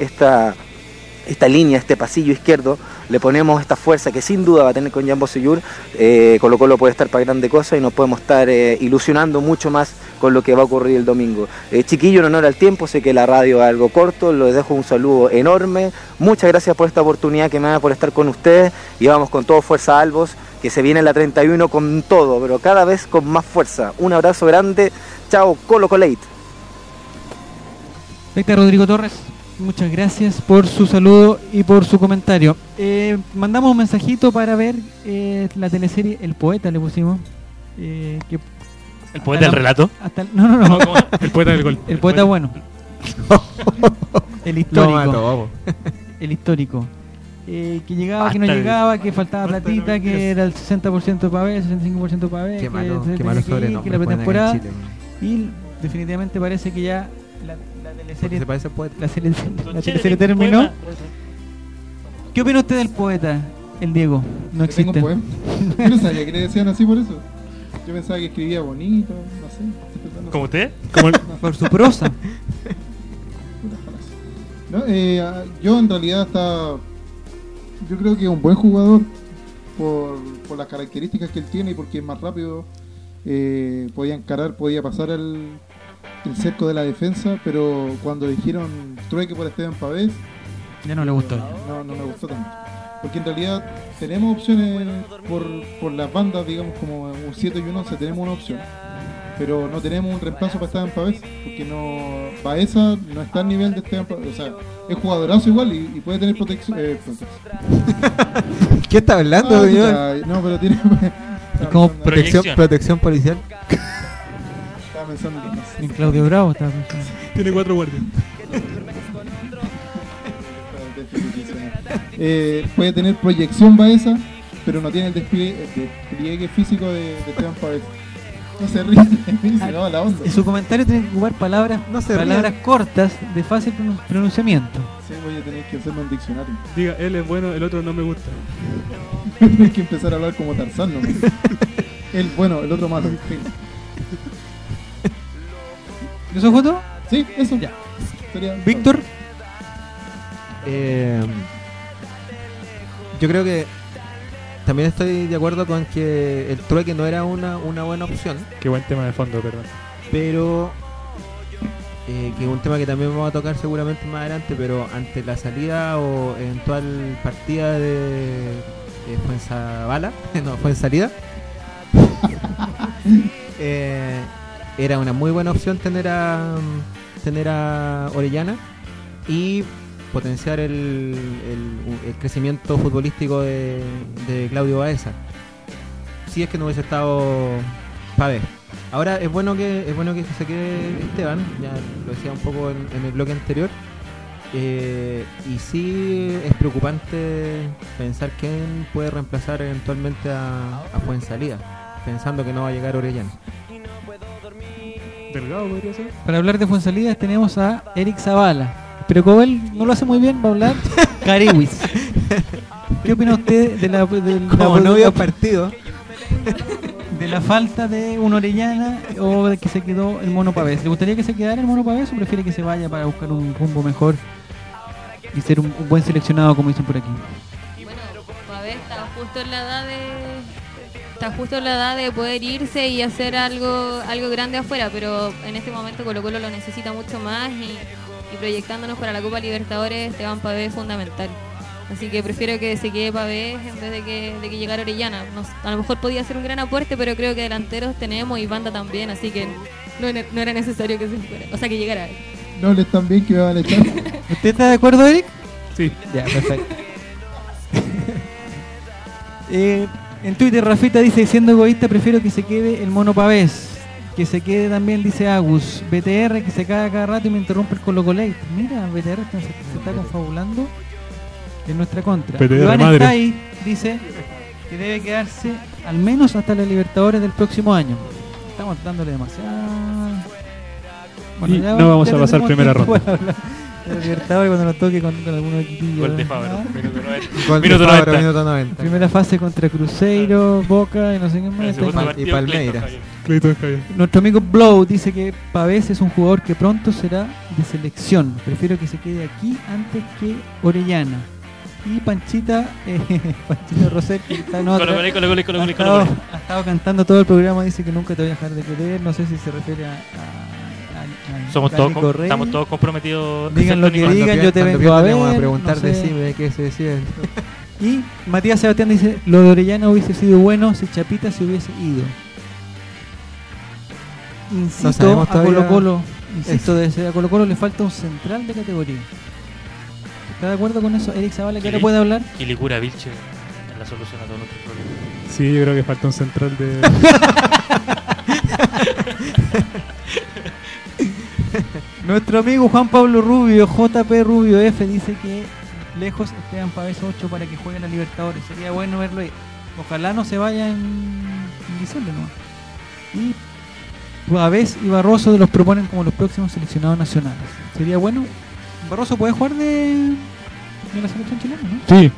Speaker 14: esta línea, este pasillo izquierdo, le ponemos esta fuerza que sin duda va a tener con Jan Bosellur, eh, Colo Colo puede estar para grande cosa y nos podemos estar eh, ilusionando mucho más con lo que va a ocurrir el domingo. Eh, chiquillo, en honor al tiempo, sé que la radio es algo corto, les dejo un saludo enorme, muchas gracias por esta oportunidad que me da por estar con ustedes y vamos con todo fuerza Albos, que se viene la 31 con todo, pero cada vez con más fuerza. Un abrazo grande, chao Colo Colate.
Speaker 3: Perfecto, Rodrigo Torres. Muchas gracias por su saludo y por su comentario. Eh, mandamos un mensajito para ver eh, la teleserie El Poeta, le pusimos. eh, que
Speaker 6: ¿El poeta del relato?
Speaker 3: hasta el- no, no, no.
Speaker 4: No. El poeta del gol.
Speaker 3: El poeta bueno. El
Speaker 5: Lo
Speaker 3: histórico. el histórico. Eh, que llegaba, que no
Speaker 6: el-
Speaker 3: llegaba, que faltaba platita, que era el 60% para ver, 65% para ver,
Speaker 5: Qué
Speaker 3: que,
Speaker 5: malo,
Speaker 3: se
Speaker 5: qué malo
Speaker 3: que ir,
Speaker 5: sobrenombre
Speaker 3: que la pretemporada.
Speaker 5: Chile.
Speaker 3: Y definitivamente parece que ya la teleserie,
Speaker 5: Se parece al poeta.
Speaker 3: la, serie- la
Speaker 6: Don Chele,
Speaker 3: teleserie
Speaker 6: ¿tiene un
Speaker 3: terminó.
Speaker 6: poema?
Speaker 3: ¿Qué opina usted del poeta, el Diego? No
Speaker 7: Que tengo
Speaker 3: existe.
Speaker 7: un poema. Yo no sabía que le decían así por eso. Yo pensaba que escribía bonito, no sé. tratando-
Speaker 6: ¿Como usted?
Speaker 4: Como el-
Speaker 3: Por su prosa.
Speaker 7: No, eh, ah, yo en realidad está. Yo creo que es un buen jugador por, por las características que él tiene y porque es más rápido eh, podía encarar, podía pasar el, el cerco de la defensa, pero cuando dijeron trueque por Esteban Pavés,
Speaker 3: Ya no le gustó.
Speaker 7: no, no me gustó tanto. Porque en realidad tenemos opciones por, por las bandas, digamos como un 7 y un 11, tenemos una opción. Pero no tenemos un reemplazo para Esteban Pavés, porque no Baeza no está al nivel de Esteban Pavés. O sea, es jugadorazo igual y, y puede tener protección. eh, protección.
Speaker 5: ¿Qué está hablando,
Speaker 7: Ah,
Speaker 5: señor?
Speaker 7: No, pero tiene.
Speaker 5: Es como protección, protección policial.
Speaker 7: Pensando en
Speaker 3: Claudio Bravo estaba pensando.
Speaker 4: Tiene cuatro guardias.
Speaker 7: Eh, puede tener proyección Baeza, pero no tiene el despliegue, el despliegue físico de, de Esteban Pavés. No se ríe, se acaba la onda.
Speaker 3: En su comentario tiene que ocupar palabras,
Speaker 7: se
Speaker 3: palabras cortas de fácil pronun- pronunciamiento.
Speaker 7: Sí, voy a tener que hacerme un diccionario.
Speaker 4: Diga, él es bueno, el otro no me gusta.
Speaker 7: Tienes que empezar a hablar como Tarzán, ¿no? El bueno, el otro malo.
Speaker 3: ¿Eso fue todo?
Speaker 7: Sí, eso. Sería-
Speaker 3: Víctor,
Speaker 5: Eh, yo creo que también estoy de acuerdo con que el trueque no era una, una buena opción,
Speaker 4: Qué buen tema de fondo, perdón.
Speaker 5: pero eh, que es un tema que también vamos a tocar seguramente más adelante, pero ante la salida o eventual partida de eh, Fuenzabala, no, fue en salida, eh, era una muy buena opción tener a tener a Orellana y potenciar el, el- crecimiento futbolístico de, Claudio Baeza. Si es que no hubiese estado Pave. Ahora es bueno que es bueno que se quede Esteban, ya lo decía un poco en, en el bloque anterior. Eh, y sí es preocupante pensar quién puede reemplazar eventualmente a, a Fuensalida, pensando que no va a llegar Orellana.
Speaker 4: Delgado podría ser.
Speaker 3: para hablar de Fuensalidas tenemos a Eric Zavala. Pero como él no lo hace muy bien, va a hablar Cariwis. ¿Qué opina usted de la, de la-
Speaker 5: Como no
Speaker 3: de
Speaker 5: vio
Speaker 3: la-
Speaker 5: partido.
Speaker 3: de la falta de un Orellana o de que se quedó el Mono Pavés? ¿Le gustaría que se quedara el Mono Pavés o prefiere que se vaya para buscar un rumbo mejor y ser un, un buen seleccionado como dicen por aquí?
Speaker 9: Bueno, Pavés está justo en la edad de está justo en la edad de poder irse y hacer algo algo grande afuera, pero en este momento Colo Colo lo necesita mucho más y, y proyectándonos para la Copa Libertadores, Esteban Pavés es fundamental. Así que prefiero que se quede Pavés en vez de que, de que llegara Orellana. No- a lo mejor podía ser un gran aporte, pero creo que delanteros tenemos y banda también, así que no, era- no era necesario que se fuera, o sea que llegara.
Speaker 7: No les tan bien que me van a echar.
Speaker 3: ¿Usted está de acuerdo, Eric?
Speaker 4: Sí.
Speaker 3: Ya, perfecto. Eh, en Twitter, Rafita dice: siendo egoísta, prefiero que se quede el mono pavés. Que se quede también, dice Agus. BTR, que se cae cada rato y me interrumpe el Colo Colate. Mira, BTR se, se está confabulando en nuestra contra.
Speaker 4: BTR
Speaker 3: Iván
Speaker 4: madre.
Speaker 3: está ahí, dice que debe quedarse al menos hasta la Libertadores del próximo año. Estamos dándole demasiado.
Speaker 4: Y no vamos a pasar primera ronda.
Speaker 3: De Libertadores cuando nos toque con, con algunos equipillos.
Speaker 6: Gol de. Fabro, minuto 90.
Speaker 5: Gol de
Speaker 6: Minuto
Speaker 5: Fabro,
Speaker 6: 90.
Speaker 5: minuto 90.
Speaker 3: Primera fase contra Cruzeiro, Boca y no sé qué más.
Speaker 6: Partido,
Speaker 5: y Palmeiras.
Speaker 6: Clayton Javier.
Speaker 4: Clayton Javier.
Speaker 3: Nuestro amigo Blow dice que Pavés es un jugador que pronto será de selección. Prefiero que se quede aquí antes que Orellana. Y Panchita, eh, Panchita Roser, que está en otra, ha, estado, ha estado cantando todo el programa, dice que nunca te voy a dejar de querer. No sé si se refiere a
Speaker 6: Somos todos, com- estamos todos comprometidos.
Speaker 3: Digan lo que
Speaker 6: excepto Nicolás.
Speaker 3: digan, yo te vengo a
Speaker 5: vamos preguntar
Speaker 3: no
Speaker 5: de
Speaker 3: sé.
Speaker 5: sí, de qué se decide.
Speaker 3: Y Matías Sebastián dice, lo de Orellana hubiese sido bueno si Chapita se hubiese ido.
Speaker 5: Sabemos
Speaker 3: a
Speaker 5: todavía
Speaker 3: Colo Colo, insisto, desde a Colo Colo le falta un central de categoría. ¿Está de acuerdo con eso? Eric Zavala, que ahora
Speaker 6: Kili-
Speaker 3: puede hablar.
Speaker 6: Quilicura Vilche es la solución a todos nuestros problemas.
Speaker 4: Sí, yo creo que falta un central de.
Speaker 3: Nuestro amigo Juan Pablo Rubio, JP Rubio F, dice que lejos Esteban Pavés 8 para que juegue en la Libertadores. Sería bueno verlo ahí. Ojalá no se vaya en, en diciembre, ¿no? Y Pavés y Barroso los proponen como los próximos seleccionados nacionales. Sería bueno. Barroso puede jugar de, de la selección chilena, ¿no?
Speaker 4: Sí.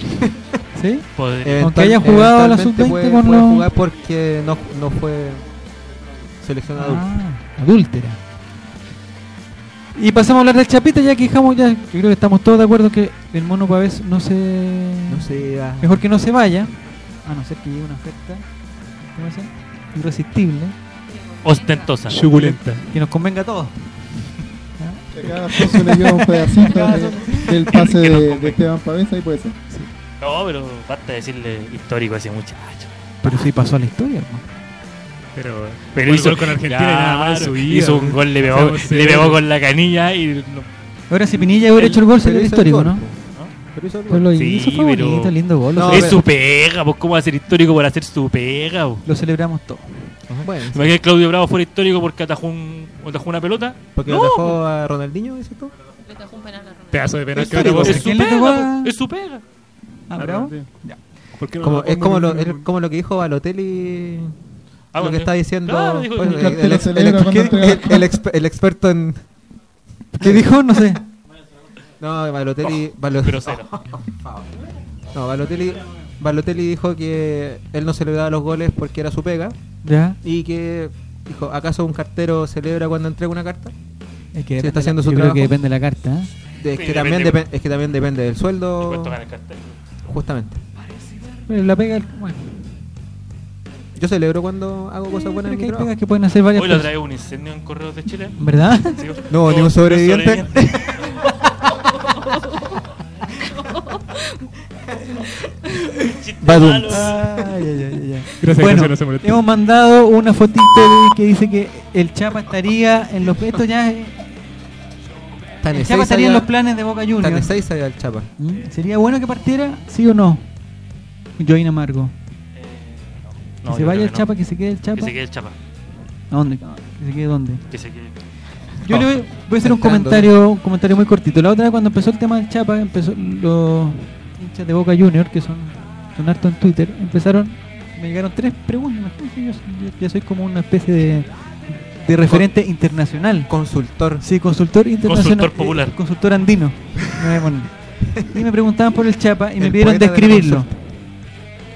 Speaker 3: ¿Sí?
Speaker 6: Podría-
Speaker 3: Aunque haya jugado a la
Speaker 5: Eventualmente
Speaker 3: sub-20
Speaker 5: puede,
Speaker 3: con
Speaker 5: puede
Speaker 3: los-
Speaker 5: jugar porque no, no fue seleccionado.
Speaker 3: Ah, adúltera. Y pasamos a hablar del Chapita, ya que dejamos ya, yo creo que estamos todos de acuerdo que el mono Pavés no se...
Speaker 5: No sé, ah,
Speaker 3: Mejor que no se vaya, a no ser que llegue una oferta. ¿Cómo se irresistible,
Speaker 6: Ostentosa.
Speaker 4: Suculenta.
Speaker 3: que nos convenga a todos.
Speaker 7: Que cada socio le lleva un pedacito de- del pase de, de Esteban Pavesa y puede ser.
Speaker 6: No, pero basta decirle histórico a ese muchacho.
Speaker 3: Pero sí pasó a la historia, hermano.
Speaker 4: Pero,
Speaker 6: Pero hizo
Speaker 4: gol con Argentina y nada más.
Speaker 6: Hizo un gol, le pegó, le pegó con la canilla y. no-
Speaker 3: Ahora si Pinilla hubiera hecho el gol sería histórico, ¿no?
Speaker 5: po. Pero hizo el
Speaker 3: Pues lo.
Speaker 6: Sí,
Speaker 3: hizo, fue
Speaker 6: pero-
Speaker 3: lindo gol.
Speaker 5: No,
Speaker 6: es
Speaker 5: pero-
Speaker 6: su pega, pues ¿cómo va a ser histórico por hacer su pega? po?
Speaker 3: lo celebramos todo.
Speaker 5: Bueno,
Speaker 6: que Claudio Bravo fuera histórico porque atajó, un, atajó una pelota.
Speaker 5: porque
Speaker 6: No,
Speaker 5: dejó a Ronaldinho, dices tú.
Speaker 9: Le tajó un penal a Ronaldo.
Speaker 4: Pedazo de penal
Speaker 5: Es
Speaker 4: que vos-
Speaker 6: Es su pega, es su pega.
Speaker 3: Ah, bravo.
Speaker 4: ¿Por qué no
Speaker 5: Como, es como lo, es como lo que dijo Balotelli.
Speaker 6: Ah,
Speaker 5: lo que está diciendo
Speaker 6: claro, dijo-
Speaker 5: pues,
Speaker 6: dijo-
Speaker 5: el, ex- ex- experto en.
Speaker 3: ¿Qué dijo? No sé.
Speaker 5: No, Balotelli.
Speaker 6: Pero cero.
Speaker 5: No, Balotelli, Balotelli dijo que él no celebraba los goles porque era su pega
Speaker 3: ¿Ya?
Speaker 5: y que dijo, ¿acaso un cartero celebra cuando entrega una carta?
Speaker 3: Es que
Speaker 5: está haciendo
Speaker 3: la-
Speaker 5: su
Speaker 3: yo creo
Speaker 5: trabajo.
Speaker 3: que depende de la carta. ¿eh?
Speaker 5: Es,
Speaker 6: Sí,
Speaker 5: que también
Speaker 6: depende-
Speaker 5: depe- es que también depende del sueldo. Justamente.
Speaker 3: Pero la pega, bueno.
Speaker 5: Yo celebro cuando hago cosas buenas
Speaker 3: Pero
Speaker 5: en
Speaker 3: que
Speaker 5: mi
Speaker 3: hay
Speaker 5: trabajo.
Speaker 3: pegas que pueden hacer varias
Speaker 6: Hoy lo
Speaker 3: personas.
Speaker 6: trae un incendio en Correos de Chile.
Speaker 3: ¿Verdad?
Speaker 6: Sí,
Speaker 5: No, ni un sobreviviente.
Speaker 6: Chiste
Speaker 5: Badum.
Speaker 6: malo.
Speaker 3: Ay, ay, ay, ay.
Speaker 4: Gracias,
Speaker 3: bueno,
Speaker 4: gracias, no se molestó.
Speaker 3: hemos mandado una fotito de- que dice que el Chapa estaría en los esto ya
Speaker 5: Tan
Speaker 3: el
Speaker 5: en
Speaker 3: Chapa
Speaker 5: seis
Speaker 3: estaría en los planes de Boca
Speaker 5: Tan
Speaker 3: Juniors.
Speaker 5: en seis allá el Chapa.
Speaker 3: ¿Mm? ¿Sería bueno que partiera? ¿Sí o no? Join Amargo. Que se vaya el Chapa, que se quede el Chapa.
Speaker 6: Que se quede el Chapa.
Speaker 3: ¿A dónde? ¿Que se quede dónde?
Speaker 6: Que se quede.
Speaker 3: Yo le voy, voy a hacer un comentario, un comentario muy cortito. La otra vez cuando empezó el tema del Chapa, empezó los hinchas de Boca Junior, que son, son harto en Twitter, empezaron, me llegaron tres preguntas. Yo, ya soy como una especie de, de referente internacional.
Speaker 5: Consultor.
Speaker 3: Sí, consultor internacional.
Speaker 6: Consultor popular.
Speaker 3: eh, consultor andino. me voy a poner. Y me preguntaban por el Chapa y me pidieron
Speaker 5: de
Speaker 3: describirlo.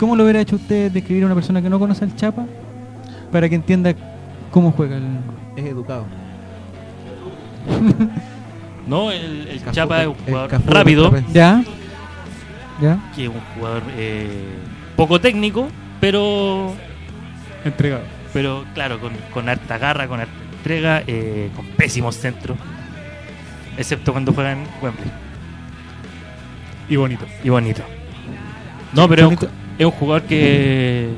Speaker 3: ¿Cómo lo hubiera hecho usted describir a una persona que no conoce al Chapa para que entienda cómo juega el...
Speaker 5: Es educado.
Speaker 6: No, el, Chapa es un jugador rápido.
Speaker 3: ¿Ya? ¿Ya?
Speaker 6: que es un jugador eh, poco técnico, pero
Speaker 4: Entregado.
Speaker 6: pero claro, con, con harta garra, con harta entrega, eh, con pésimos centros, excepto cuando juegan Wembley.
Speaker 4: Y bonito.
Speaker 6: Y bonito. No, pero
Speaker 3: Bonito.
Speaker 6: Es un jugador que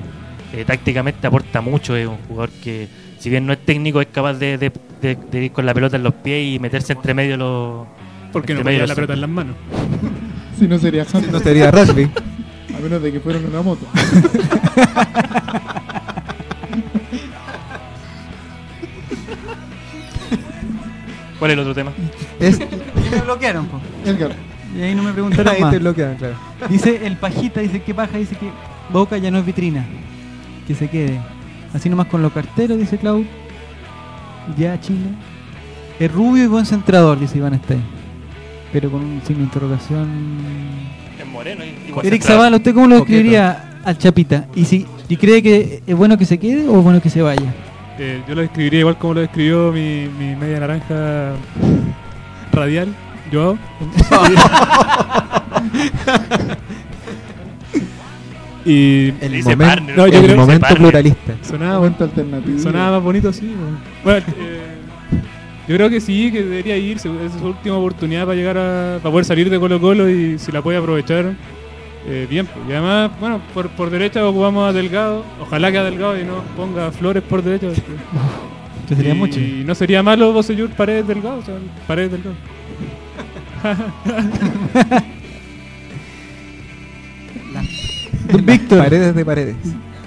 Speaker 6: eh, tácticamente aporta mucho, es un jugador que si bien no es técnico es capaz de, de- de- de ir con la pelota en los pies y meterse entre medio los...
Speaker 4: Porque no
Speaker 6: los
Speaker 4: la pelota en las manos.
Speaker 7: Si no sería handball.
Speaker 5: No sería rugby.
Speaker 7: A menos de que fuera en una moto.
Speaker 6: ¿Cuál es el otro tema?
Speaker 5: Es,
Speaker 3: Y me bloquearon, po.
Speaker 7: Edgar.
Speaker 3: Y ahí no me preguntaron
Speaker 5: ahí
Speaker 3: más.
Speaker 5: te bloquean, claro.
Speaker 3: Dice el pajita, dice que paja, dice que Boca ya no es vitrina. Que se quede. Así nomás con los carteros, dice Clau. Ya Chile. Es rubio y buen centrador, dice Iván Stein. Pero con un signo de interrogación.
Speaker 6: Es moreno y, y
Speaker 3: Eric. Zavala, ¿usted cómo lo describiría al Chapita? ¿Y si y cree que es bueno que se quede o es bueno que se vaya?
Speaker 4: Eh, yo lo describiría igual como lo describió mi, mi media naranja radial, Joao. y
Speaker 5: El,
Speaker 6: Le dice
Speaker 5: momen-
Speaker 6: partner,
Speaker 4: No, yo
Speaker 5: el
Speaker 4: creo
Speaker 5: momento pluralista.
Speaker 4: sonaba,
Speaker 7: Momento alternativo.
Speaker 4: sonaba más bonito así. Bueno, eh, yo creo que sí, que debería irse. Es su última oportunidad para llegar a para poder salir de Colo Colo y si la puede aprovechar, eh, bien. pues. Y además, bueno, por, por derecha ocupamos a Delgado. Ojalá que a Delgado y no ponga Flores por derecha. porque-
Speaker 3: Que sería
Speaker 4: y,
Speaker 3: mucho.
Speaker 4: Y no sería malo Bosellur Paredes Delgado. O sea, Paredes Delgado.
Speaker 3: Don Víctor,
Speaker 5: Paredes de paredes.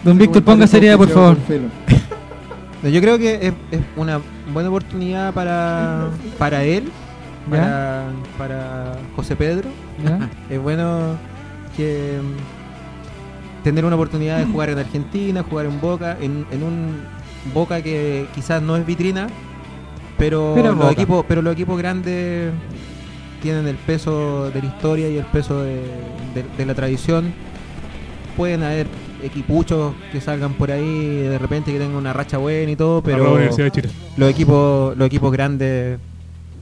Speaker 3: don Víctor, ponga seriedad, por favor.
Speaker 5: No, Yo creo que es, es una buena oportunidad para, para él, para, para José Pedro.
Speaker 3: ¿Ya?
Speaker 5: Es bueno que mm, tener una oportunidad de jugar en Argentina, jugar en Boca, en, en un Boca que quizás no es vitrina, pero,
Speaker 3: Pero
Speaker 5: los
Speaker 3: Boca.
Speaker 5: equipos, pero los equipos grandes tienen el peso de la historia y el peso de, de- de la tradición. Pueden haber equipuchos que salgan por ahí de repente que tengan una racha buena y todo, pero los equipos los equipos grandes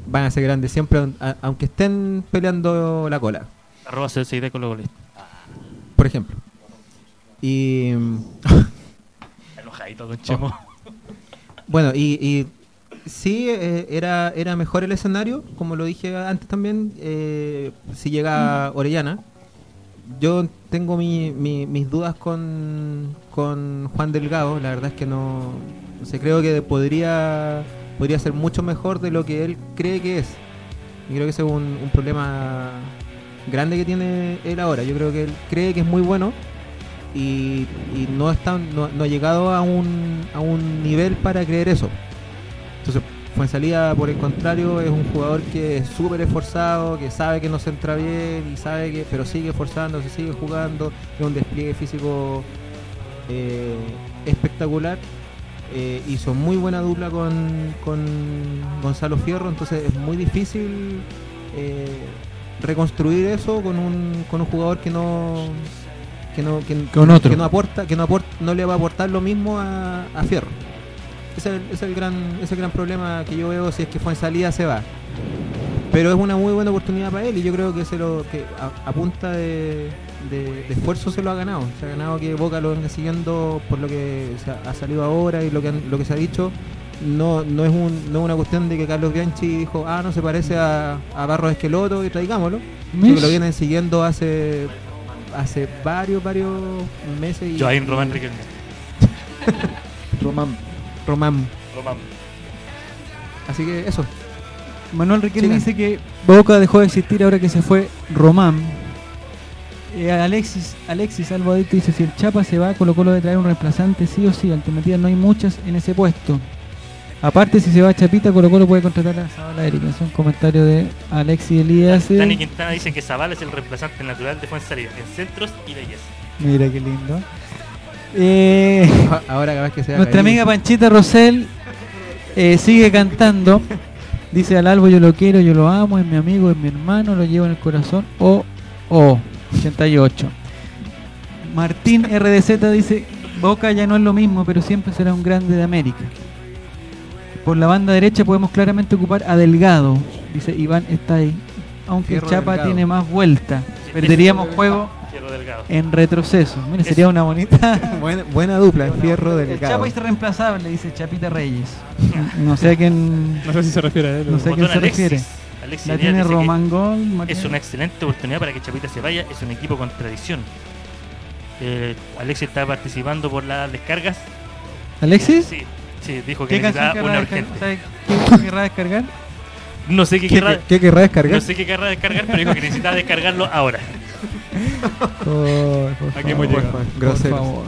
Speaker 5: van a ser grandes siempre a- aunque estén peleando la cola
Speaker 6: Arroba CSID con los goles.
Speaker 5: por ejemplo y
Speaker 6: con Chemo.
Speaker 5: Bueno, y, y sí, eh, era, era mejor el escenario, como lo dije antes también, eh, si llega Orellana. Yo tengo mi- mi- mis dudas con, con Juan Delgado, la verdad es que no, sé, creo que podría, podría ser mucho mejor de lo que él cree que es. Y creo que ese es un, un problema grande que tiene él ahora. Yo creo que él cree que es muy bueno y, y no, está, no, no ha llegado a un, a un nivel para creer eso. Entonces, Fuensalida, por el contrario, es un jugador que es súper esforzado, que sabe que no se entra bien, y sabe que, pero sigue esforzándose, sigue jugando, es un despliegue físico eh, espectacular. eh, hizo muy buena dupla con, con Gonzalo Fierro, entonces es muy difícil eh, reconstruir eso con un, con un jugador que no que no, que,
Speaker 3: Con otro.
Speaker 5: que no aporta, que no aporta, no le va a aportar lo mismo a, a Fierro. Ese es, el, ese es el gran, ese es el gran problema que yo veo si es que fue en salida se va. Pero es una muy buena oportunidad para él y yo creo que se lo que a, a punta de, de- de esfuerzo se lo ha ganado. Se ha ganado que Boca lo venga siguiendo por lo que ha, ha salido ahora y lo que han- lo que se ha dicho. No, no es un, no es una cuestión de que Carlos Bianchi dijo, ah, no se parece a, a Barros Esqueloto y traigámoslo. Sino que
Speaker 3: Mish.
Speaker 5: lo vienen siguiendo hace hace varios, varios meses. y-
Speaker 6: Joaquín Román Riquelme.
Speaker 7: Román.
Speaker 5: Román.
Speaker 6: Román.
Speaker 5: Así que eso.
Speaker 3: Manuel Riquelme dice que Boca dejó de existir ahora que se fue Román. Eh, Alexis, Alexis Albadito dice, si el Chapa se va, Colo Colo debe traer un reemplazante, sí o sí, alternativas no hay muchas en ese puesto. Aparte, si se va Chapita, Colo Colo puede contratar a Zabala Erika. Es un comentario de Alexis Elías.
Speaker 6: Dani Quintana dice que Zavala es el reemplazante natural de Fuensalida en centros y belleza.
Speaker 3: Mira qué lindo. Eh,
Speaker 5: Ahora capaz que sea
Speaker 3: nuestra amiga Panchita Rosell eh, sigue cantando. Dice al Albo, yo lo quiero, yo lo amo, es mi amigo, es mi hermano, lo llevo en el corazón. O, o, 88. Martín RDZ dice, Boca ya no es lo mismo, pero siempre será un grande de América. Por la banda derecha podemos claramente ocupar a Delgado, dice Iván está ahí. Aunque
Speaker 5: Fierro
Speaker 3: Chapa
Speaker 5: Delgado.
Speaker 3: tiene más vuelta. Perderíamos juego
Speaker 6: Fierro Delgado.
Speaker 3: en retroceso. Mira, sería una bonita.
Speaker 5: buena, buena dupla, Fierro
Speaker 3: El
Speaker 5: Delgado.
Speaker 3: Chapa es irreemplazable, dice Chapita Reyes. No sé a quién.
Speaker 4: No sé si se refiere a él.
Speaker 3: No sé a quién se
Speaker 6: Alexis.
Speaker 3: refiere.
Speaker 6: Alexis
Speaker 3: La tiene Román Gol.
Speaker 6: Es una excelente oportunidad para que Chapita se vaya. Es un equipo con tradición. Eh, Alexis está participando por las descargas.
Speaker 3: ¿Alexis?
Speaker 6: Sí, sí, dijo que
Speaker 3: ¿Qué canción
Speaker 6: necesitaba una urgente.
Speaker 3: ¿Sabe qué querrá descargar?
Speaker 6: No sé qué,
Speaker 5: ¿Qué-
Speaker 6: querrá,
Speaker 5: qué querrá descargar?
Speaker 6: No sé qué querrá descargar, pero dijo que necesitaba descargarlo ahora.
Speaker 3: Por
Speaker 4: Aquí hemos
Speaker 3: favor,
Speaker 4: llegado.
Speaker 3: por
Speaker 5: Groseros.
Speaker 3: favor.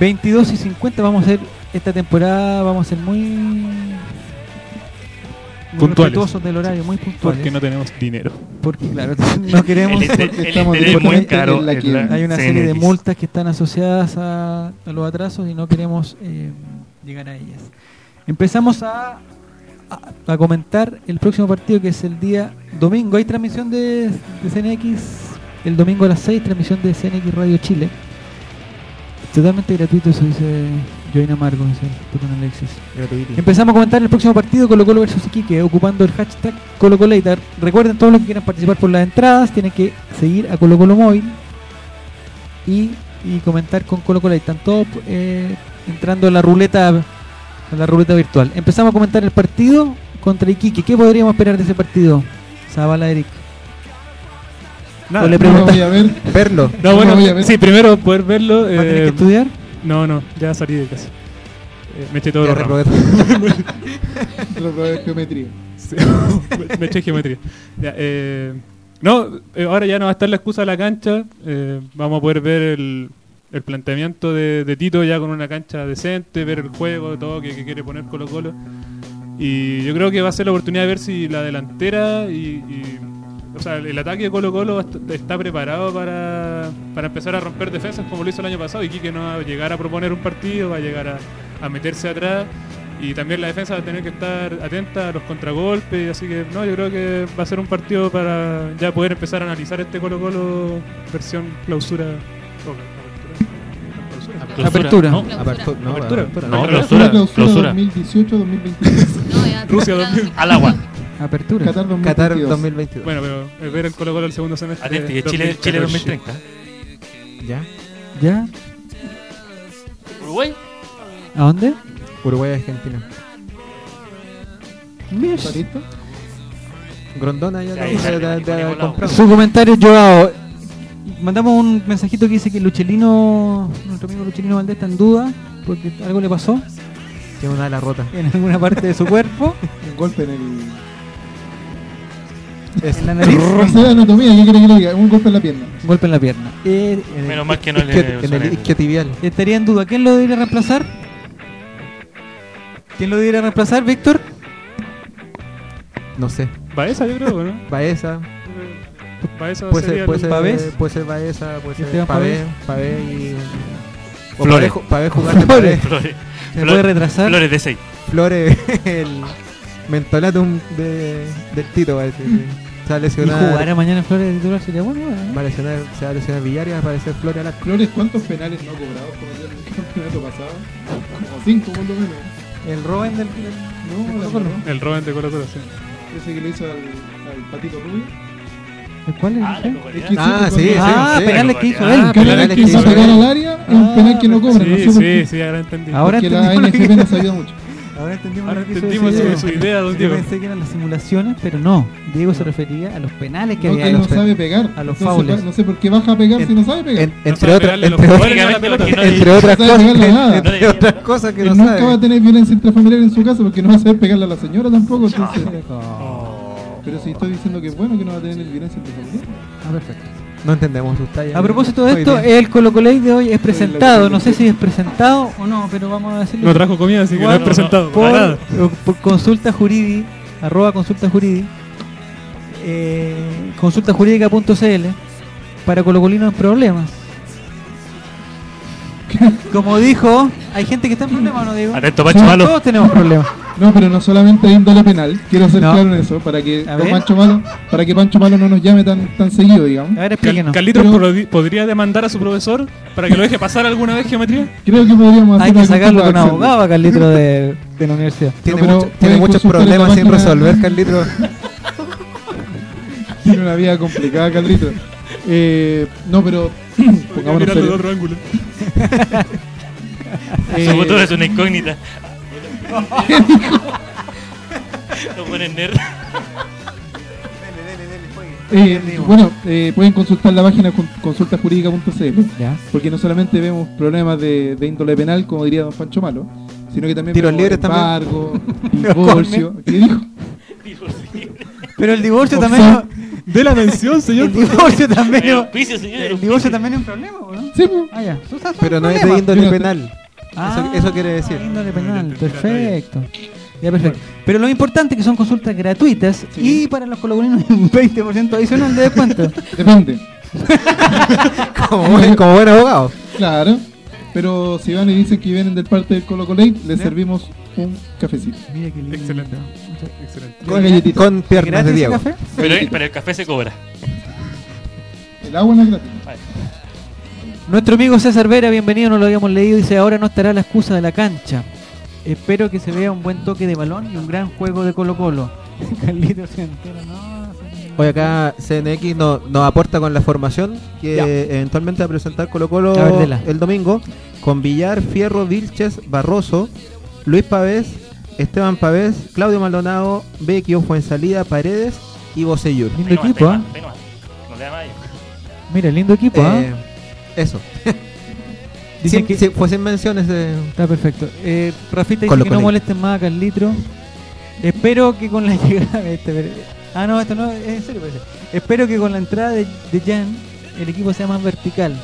Speaker 3: 22 y 50 vamos a hacer esta temporada, vamos a ser muy, muy
Speaker 4: Puntuales.
Speaker 3: respetuosos del horario, muy puntuales.
Speaker 4: Porque no tenemos dinero.
Speaker 3: Porque claro, no queremos
Speaker 6: El
Speaker 3: porque
Speaker 6: el
Speaker 3: estamos
Speaker 6: es muy caro
Speaker 7: en la
Speaker 6: la
Speaker 3: hay una serie de multas que están asociadas a, a los atrasos y no queremos eh, llegar a ellas. Empezamos a, a, a comentar el próximo partido que es el día domingo. Hay transmisión de, de CNX el domingo a las 6, transmisión de CNX Radio Chile. Totalmente gratuito, eso dice Join Amargo, dice con Alexis.
Speaker 5: Gratuity.
Speaker 3: Empezamos a comentar el próximo partido Colo Colo versus Iquique, ocupando el hashtag Colo Colator. Recuerden todos los que quieran participar por las entradas, tienen que seguir a Colo Colo Móvil y, y comentar con Colo Colo. Están todos eh, entrando a la ruleta a la ruleta virtual. Empezamos a comentar el partido contra Iquique. ¿Qué podríamos esperar de ese partido? Zabala Eric.
Speaker 4: Nada.
Speaker 3: Le
Speaker 7: No lo voy a ver.
Speaker 5: Verlo.
Speaker 4: No,
Speaker 7: No
Speaker 4: bueno,
Speaker 7: lo voy a ver.
Speaker 4: sí, primero poder verlo.
Speaker 3: ¿Va a tener
Speaker 4: eh,
Speaker 3: que estudiar?
Speaker 4: No, no, ya salí de casa. Eh, me eché todo
Speaker 5: Ya
Speaker 4: los ramos.
Speaker 5: reprobé.
Speaker 7: Geometría.
Speaker 4: Sí, me- me eché geometría. Ya, eh, no, eh, ahora ya no va a estar la excusa de la cancha. eh, vamos a poder ver el, el planteamiento de, Tito ya con una cancha decente, ver el juego, todo que, quiere poner Colo Colo. Y yo creo que va a ser la oportunidad de ver si la delantera y, o sea, el ataque de Colo Colo est- está preparado para, para empezar a romper defensas como lo hizo el año pasado. Y Quique no va a llegar a proponer un partido, va a llegar a, a meterse atrás. Y también la defensa va a tener que estar atenta a los contragolpes. Así que no, yo creo que va a ser un partido para ya poder empezar a analizar este Colo Colo versión clausura. o clausura.
Speaker 3: Apertura.
Speaker 6: ¿no?
Speaker 5: Apertu- no,
Speaker 4: Apertura.
Speaker 5: apertura.
Speaker 6: No, clausura.
Speaker 7: clausura
Speaker 6: clausura.
Speaker 7: 2018-2023.
Speaker 9: No, ya,
Speaker 4: Rusia
Speaker 9: claro,
Speaker 4: 2000.
Speaker 6: Al agua.
Speaker 3: Apertura.
Speaker 7: Qatar 2022.
Speaker 5: Qatar 2022.
Speaker 4: Bueno, pero eh, ver el Colo Colo el segundo semestre.
Speaker 6: Atenti, que Chile, Chile
Speaker 4: 2014.
Speaker 6: 2030.
Speaker 5: ¿Ya?
Speaker 3: ¿Ya?
Speaker 6: Uruguay.
Speaker 3: ¿A dónde?
Speaker 5: Uruguay Argentina.
Speaker 3: Mish.
Speaker 5: Grondona ya comprar.
Speaker 3: Su comentario, Joao. Mandamos un mensajito que dice que Luchelino, nuestro amigo Luchelino Valdés está en duda porque algo le pasó
Speaker 5: Tiene una ala rota.
Speaker 3: en alguna parte de su cuerpo,
Speaker 7: Un golpe en el.
Speaker 3: en la nariz,
Speaker 7: anatomía, ¿qué quiere que le diga? Un golpe en la pierna.
Speaker 3: un golpe en la pierna. Eh,
Speaker 5: En el
Speaker 6: Menos mal que no le
Speaker 5: En el- isquiotibial.
Speaker 3: estaría en duda. ¿Quién lo debería reemplazar? ¿Quién lo debería reemplazar, Víctor?
Speaker 5: No sé.
Speaker 4: Baeza, yo creo, ¿no?
Speaker 5: Baeza.
Speaker 4: Baeza
Speaker 5: Puede
Speaker 4: sería
Speaker 5: ser, puede
Speaker 4: el-
Speaker 5: ser,
Speaker 3: Pavés.
Speaker 5: puede ser Baeza, puede ser
Speaker 3: Esteban
Speaker 5: Pavé, Pavé y... o
Speaker 6: Flores.
Speaker 5: Pavé, Pavé jugar de
Speaker 3: Flores.
Speaker 5: Pavé.
Speaker 6: Flores.
Speaker 3: ¿Se
Speaker 6: Flores-
Speaker 3: puede retrasar?
Speaker 6: Flores de 6.
Speaker 5: Flores, el mentolatum de, del Tito, parece. que Se va a
Speaker 3: Y
Speaker 5: lesionar.
Speaker 3: jugar mañana en Flores de titular sería bueno. ¿no?
Speaker 5: Va a lesionar, se va a lesionar Villar y va a aparecer Flores al arco.
Speaker 7: Flores, ¿cuántos penales no cobrados cometió en el campeonato pasado? Como cinco por lo menos.
Speaker 3: El Robin del.
Speaker 7: No, la verdad.
Speaker 4: El Robin de Colo Colo, sí.
Speaker 7: Ese que le hizo al, al patito rubio.
Speaker 3: ¿Cuál es?
Speaker 6: Ah,
Speaker 7: que
Speaker 5: Ah, sí, sí,
Speaker 3: Ah,
Speaker 5: sí.
Speaker 3: penales que hizo
Speaker 6: Ah,
Speaker 3: él.
Speaker 5: penales
Speaker 7: Penales que
Speaker 5: hizo
Speaker 7: pegar al área es un
Speaker 3: Ah,
Speaker 7: penal que no cobra. no
Speaker 4: Sí,
Speaker 7: sé por
Speaker 4: sí, sí, ahora entendí.
Speaker 3: Ahora
Speaker 7: Porque la NFP nos ayuda mucho.
Speaker 3: Ahora entendimos,
Speaker 4: Ahora
Speaker 3: lo que quiso
Speaker 4: entendimos su, su idea, don
Speaker 3: Yo
Speaker 4: Diego.
Speaker 3: pensé que eran las simulaciones, pero no. Diego se refería a los penales que
Speaker 7: No,
Speaker 3: había.
Speaker 7: que
Speaker 3: a
Speaker 7: no sabe pegar.
Speaker 3: a los
Speaker 7: Entonces,
Speaker 3: faules.
Speaker 7: No sé por qué baja a pegar
Speaker 5: En-
Speaker 7: si no sabe pegar.
Speaker 5: En- entre
Speaker 4: sabe
Speaker 5: otras,
Speaker 4: pegarle a los
Speaker 5: entre, otras-
Speaker 6: no
Speaker 7: no sabe
Speaker 5: cosas,
Speaker 7: pegarle a nada.
Speaker 5: entre otras cosas que no
Speaker 7: nunca va a
Speaker 5: sabe.
Speaker 7: tener violencia intrafamiliar en su casa porque no va a saber pegarle a la señora tampoco. Entonces,
Speaker 3: Oh.
Speaker 7: Pero si estoy diciendo que es bueno que no va a tener violencia intrafamiliar.
Speaker 3: Ah, perfecto.
Speaker 5: No entendemos sus tallas.
Speaker 3: A propósito de esto, el Colo Coley de hoy es presentado. No sé si es presentado o no, pero vamos a decirlo.
Speaker 4: No trajo comida, así que no es presentado.
Speaker 3: por,
Speaker 4: nada.
Speaker 3: por consulta jurídica, arroba consulta jurídica, eh, consultajurídica.cl para colocolinos en problemas. Como dijo, hay gente que está en problemas, ¿no digo?
Speaker 6: Atento, Pancho Malo.
Speaker 3: Todos tenemos problemas.
Speaker 7: No, pero no solamente hay índole penal. Quiero ser
Speaker 3: No.
Speaker 7: claro en eso para que
Speaker 3: A
Speaker 7: don
Speaker 3: ver.
Speaker 7: Pancho Malo, para que Pancho Malo no nos llame tan tan seguido, digamos.
Speaker 3: A ver,
Speaker 4: Cal-
Speaker 3: explíquenos.
Speaker 4: Carlitos
Speaker 7: Pero-
Speaker 4: podría demandar a su profesor para que lo deje pasar alguna vez geometría.
Speaker 7: Creo que podríamos hacer
Speaker 3: Hay que
Speaker 7: algún
Speaker 3: sacarlo
Speaker 7: tipo de
Speaker 3: con
Speaker 7: acción.
Speaker 3: abogado a Carlitro de, de la universidad.
Speaker 5: Tiene,
Speaker 7: No, pero
Speaker 5: mucho- tiene
Speaker 7: pueden
Speaker 5: muchos
Speaker 7: consultar en la
Speaker 5: problemas sin
Speaker 7: página-
Speaker 5: resolver, Carlitro.
Speaker 7: Tiene una vida complicada, Carlito. Eh, no, pero pongámonos serios.
Speaker 4: otro ángulo.
Speaker 7: Eh,
Speaker 6: Su futuro es una incógnita. Lo ponen nerd.
Speaker 7: Eh, bueno, eh, pueden consultar la página con- consultajurídica.cl
Speaker 3: Ya.
Speaker 7: porque no solamente vemos problemas de, de índole penal, como diría don Pancho Malo, sino que también
Speaker 5: Tiros
Speaker 7: vemos
Speaker 5: libres también.
Speaker 7: embargo, divorcio. ¿Qué dijo?
Speaker 3: Pero el divorcio también.
Speaker 4: De la mención, señor.
Speaker 3: El divorcio también.
Speaker 6: El
Speaker 3: es-
Speaker 6: auspicio, señor, el
Speaker 3: El divorcio también es un problema, ¿o ¿no?
Speaker 7: Sí, pues.
Speaker 3: Ah, ya.
Speaker 5: Pero no es de índole penal.
Speaker 3: Ah,
Speaker 5: eso, eso quiere decir.
Speaker 3: índole penal, perfecto. Ya, perfecto. Pero lo importante es que son consultas gratuitas y para los colombianos un 20% adicional de descuento.
Speaker 7: Depende.
Speaker 5: Como buen, como buen abogado.
Speaker 7: Claro. Pero si van y dicen que vienen del parte del Colo Colate, les servimos un cafecito.
Speaker 3: Mira qué lindo.
Speaker 4: Excelente. Excelente.
Speaker 7: Con galletita.
Speaker 5: Con piernas
Speaker 3: ¿Gratis
Speaker 5: de Diego.
Speaker 3: café?
Speaker 6: Pero, pero el café se cobra.
Speaker 7: El agua no es gratis.
Speaker 3: Nuestro amigo César Vera, bienvenido, no lo habíamos leído, dice ahora no estará la excusa de la cancha. Espero que se vea un buen toque de balón y un gran juego de Colo Colo. Carlitos se entera, no.
Speaker 5: Hoy acá CNX no- nos aporta con la formación que
Speaker 3: Ya.
Speaker 5: eventualmente va a presentar Colo Colo
Speaker 3: ver,
Speaker 5: el domingo con Villar, Fierro, Vilches, Barroso, Luis Pavés, Esteban Pavés, Claudio Maldonado, Vecchio, Fuensalida, Paredes y Bocellur.
Speaker 3: Lindo equipo,
Speaker 6: nomás. No queda más ahí.
Speaker 3: Mira, lindo equipo, ¿ah?
Speaker 5: Eh, eso.
Speaker 3: Dicen
Speaker 5: Sin-
Speaker 3: que-
Speaker 5: sin- fue sin menciones. eh,
Speaker 3: Está perfecto. Eh, Rafita dice
Speaker 5: Colo
Speaker 3: que no molesten más a Carlitro. Espero que con la llegada de este. Ah, no, esto no, es en serio parece. Espero que con la entrada de, de Jan el equipo sea más vertical.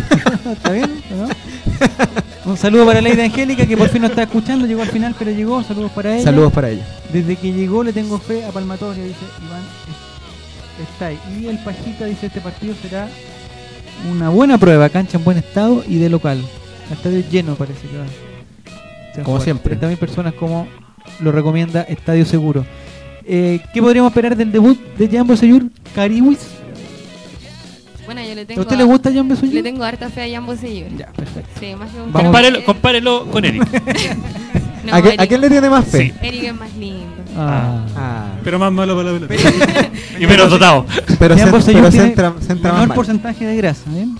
Speaker 3: ¿Está bien? ¿O no? Un saludo para Leida Angélica que por fin nos está escuchando. Llegó al final, pero llegó. Saludos para ella.
Speaker 5: Saludos para ella.
Speaker 3: Desde que llegó le tengo fe a Palmatoria, dice Iván. es- Está ahí. Y el Pajita dice: Este partido será una buena prueba. Cancha en buen estado y de local. Estadio lleno, parece que va. Se
Speaker 5: Como
Speaker 3: jugar.
Speaker 5: siempre.
Speaker 3: 30.000 personas, como lo recomienda Estadio Seguro. Eh, ¿Qué podríamos esperar del debut de Jan Bosellur? Cariwis.
Speaker 9: Bueno, yo le tengo.
Speaker 3: ¿A usted le gusta Jan
Speaker 9: Le
Speaker 3: Bosellur?
Speaker 9: tengo harta fe a Jan Bosellur.
Speaker 3: Ya, perfecto.
Speaker 9: Sí, más que un
Speaker 3: Vamos.
Speaker 6: Compárelo, compárelo con Eric.
Speaker 9: No,
Speaker 5: ¿A, qué-
Speaker 9: Eric-
Speaker 5: a quién le tiene más fe?
Speaker 6: Sí.
Speaker 9: Eric es más lindo.
Speaker 3: Ah.
Speaker 5: Ah.
Speaker 4: Pero más malo para la pelota.
Speaker 6: y menos dotado.
Speaker 5: Pero,
Speaker 3: Jan
Speaker 5: pero
Speaker 3: tiene
Speaker 5: centra, centra
Speaker 3: menor
Speaker 5: más mal.
Speaker 3: porcentaje de grasa, ¿bien?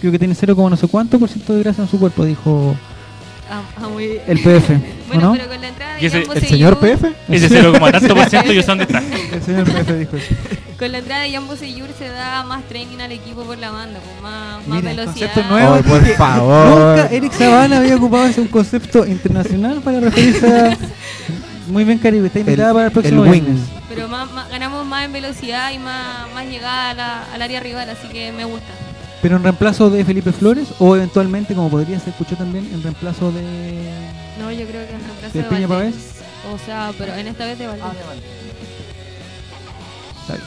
Speaker 3: Creo que tiene 0, no sé cuánto por ciento de grasa en su cuerpo, dijo
Speaker 9: a- a muy-
Speaker 3: El PF, ¿o
Speaker 9: Bueno,
Speaker 3: no?
Speaker 9: pero con la entrada de
Speaker 6: ¿Y ese-
Speaker 9: Jan
Speaker 6: el
Speaker 5: señor PF?
Speaker 6: Ese cero como tanto por ciento yo dónde está.
Speaker 3: El señor PF dijo eso.
Speaker 9: Con la entrada de Jan Bosellur se da más training al equipo por la banda, pues más, más
Speaker 3: Mira,
Speaker 9: velocidad.
Speaker 3: concepto nuevo.
Speaker 5: Ay, por favor.
Speaker 3: Nunca Eric Zavala había ocupado ese un concepto internacional para referirse a. Muy bien, Caribe, está invitada
Speaker 5: El-
Speaker 3: para el próximo
Speaker 5: el wing.
Speaker 3: viernes.
Speaker 9: Pero más, más- ganamos más en velocidad y más, más llegada a la- al área rival, así que me gusta.
Speaker 3: Pero en reemplazo de Felipe Flores o eventualmente, como podría ser escuchó también, en reemplazo de.
Speaker 9: No, yo creo que en reemplazo
Speaker 3: ¿De
Speaker 9: de,
Speaker 3: Piña. Pavés?
Speaker 9: O sea, pero en esta vez de Valdés.
Speaker 3: Está bien.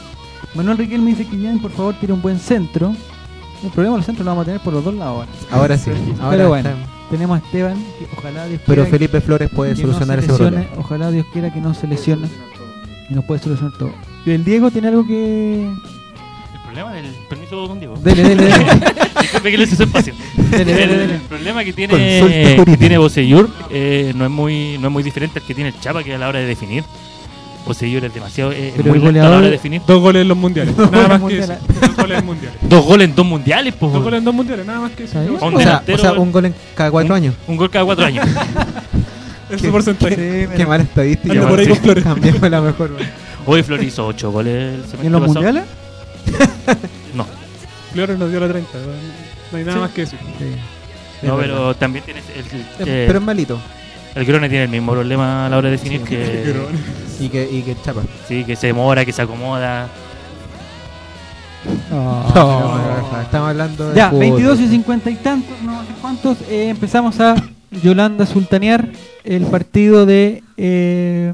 Speaker 3: Manuel Riquelme dice que Jan, por favor, tire un buen centro. El problema los centros lo vamos a tener por los dos lados.
Speaker 5: Ahora sí, ahora
Speaker 3: Pero bueno, tenemos a Esteban, que ojalá Dios
Speaker 5: Pero Felipe Flores puede solucionar
Speaker 3: no
Speaker 5: ese
Speaker 3: lesione,
Speaker 5: problema.
Speaker 3: Ojalá Dios quiera que no se lesione y nos puede solucionar todo. ¿Y el Diego tiene algo que.?
Speaker 6: El problema del permiso don Diego.
Speaker 3: Dele, dele, dele.
Speaker 6: Disculpe que les hice espacio.
Speaker 3: Dele, dele,
Speaker 6: el,
Speaker 3: dele.
Speaker 6: el problema que tiene, que tiene Bosellur eh, no, es muy, no es muy diferente al que tiene el Chapa que a la hora de definir. Bosellur es demasiado eh,
Speaker 3: Pero
Speaker 6: muy
Speaker 3: el
Speaker 6: lento a la hora
Speaker 3: goleador-
Speaker 6: de definir.
Speaker 4: Dos goles en los mundiales.
Speaker 3: Dos
Speaker 4: nada
Speaker 3: goles
Speaker 4: más que eso.
Speaker 3: mundiales.
Speaker 4: Dos goles en mundiales.
Speaker 6: Dos goles en dos mundiales, pues.
Speaker 4: Dos goles en dos mundiales, nada más que eso.
Speaker 6: Un
Speaker 5: O sea, o sea, un gol en cada cuatro años.
Speaker 6: Un gol cada cuatro años.
Speaker 4: Es su porcentaje.
Speaker 5: Qué mala estadística.
Speaker 4: Anda por ahí con Flores.
Speaker 5: Cambiemos la mejor.
Speaker 6: Hoy Flor hizo ocho goles el
Speaker 3: ¿Y
Speaker 6: semestre
Speaker 3: en los
Speaker 6: pasado.
Speaker 3: mundiales?
Speaker 6: No,
Speaker 4: Flores nos dio la 30. No hay nada
Speaker 3: Sí.
Speaker 4: más que eso.
Speaker 3: Sí.
Speaker 6: no
Speaker 3: Es
Speaker 6: pero también tienes el, el, eh,
Speaker 5: Pero es malito.
Speaker 6: el Grone tiene el mismo problema a la hora de definir que,
Speaker 5: Y que, y que chapa.
Speaker 6: sí, que se demora, que se acomoda.
Speaker 3: No,
Speaker 5: No,
Speaker 3: pero-
Speaker 5: no, estamos hablando de
Speaker 3: Ya,
Speaker 5: fútbol.
Speaker 3: 22 y 50 y tantos, no sé cuántos. eh, empezamos a Yolanda Sultanear el partido de. Eh,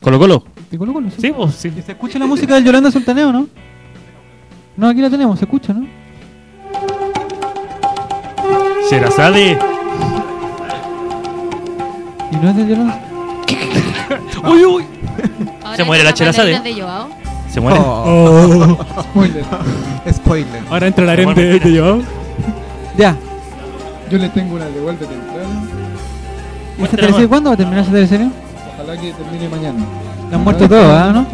Speaker 6: Colo Colo.
Speaker 3: de Colo Colo, sí.
Speaker 6: Sí, pues sí.
Speaker 3: ¿Se escucha la música del Yolanda Sultaneo, no? No, aquí la tenemos, se escucha, ¿no?
Speaker 6: Sherazade.
Speaker 3: ¿Y no es del Yolanda?
Speaker 6: uy, uy.
Speaker 9: Ahora
Speaker 6: Se muere la
Speaker 9: de Joao.
Speaker 6: Se muere.
Speaker 5: Oh.
Speaker 7: Spoiler.
Speaker 5: Spoiler.
Speaker 4: Ahora entra harén
Speaker 6: Bueno,
Speaker 4: de, de Joao.
Speaker 3: Ya.
Speaker 7: Yo les tengo una devuelve temprano.
Speaker 3: ¿Y esta
Speaker 6: Muéstrala
Speaker 3: teleserie cuándo va a terminar esa teleserie?
Speaker 7: Ojalá que termine mañana.
Speaker 3: La han muerto todos, ¿ah, no?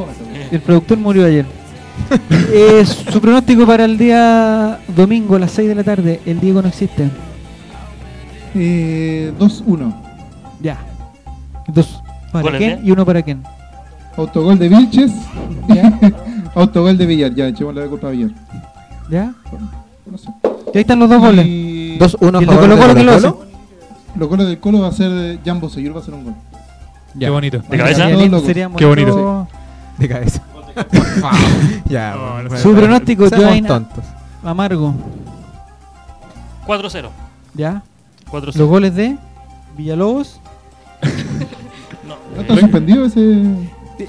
Speaker 3: El productor murió ayer. Eh, su pronóstico para el día domingo a las 6 de la tarde. El Diego no existe.
Speaker 7: Eh, 2-1.
Speaker 3: Ya. Dos para
Speaker 6: ¿Goles
Speaker 3: quién y uno para quién.
Speaker 7: Autogol de Vilches. Autogol de Villar. Ya, echemos la culpa a Villar.
Speaker 3: ¿Ya?
Speaker 7: No sé.
Speaker 3: Y ahí están los dos goles.
Speaker 7: Y
Speaker 5: 2-1
Speaker 3: ¿Y
Speaker 5: a
Speaker 3: el de
Speaker 5: favor
Speaker 3: Colo
Speaker 5: de
Speaker 3: Colo quién lo hace?
Speaker 5: Colo-Colo.
Speaker 7: Los goles del Colo va a ser de Jambo Seyur, va a ser un gol.
Speaker 4: Qué bonito.
Speaker 6: ¿De cabeza?
Speaker 3: Sería-
Speaker 4: Qué bonito.
Speaker 3: bonito.
Speaker 5: De cabeza. ya,
Speaker 4: No,
Speaker 5: bueno,
Speaker 4: no sé.
Speaker 3: Su pronóstico,
Speaker 5: Seamos tontos.
Speaker 3: Amargo.
Speaker 6: 4-0.
Speaker 3: ¿Ya?
Speaker 6: 4-0.
Speaker 3: Los goles de Villalobos.
Speaker 6: No,
Speaker 7: ¿No está
Speaker 6: eh,
Speaker 7: suspendido ese?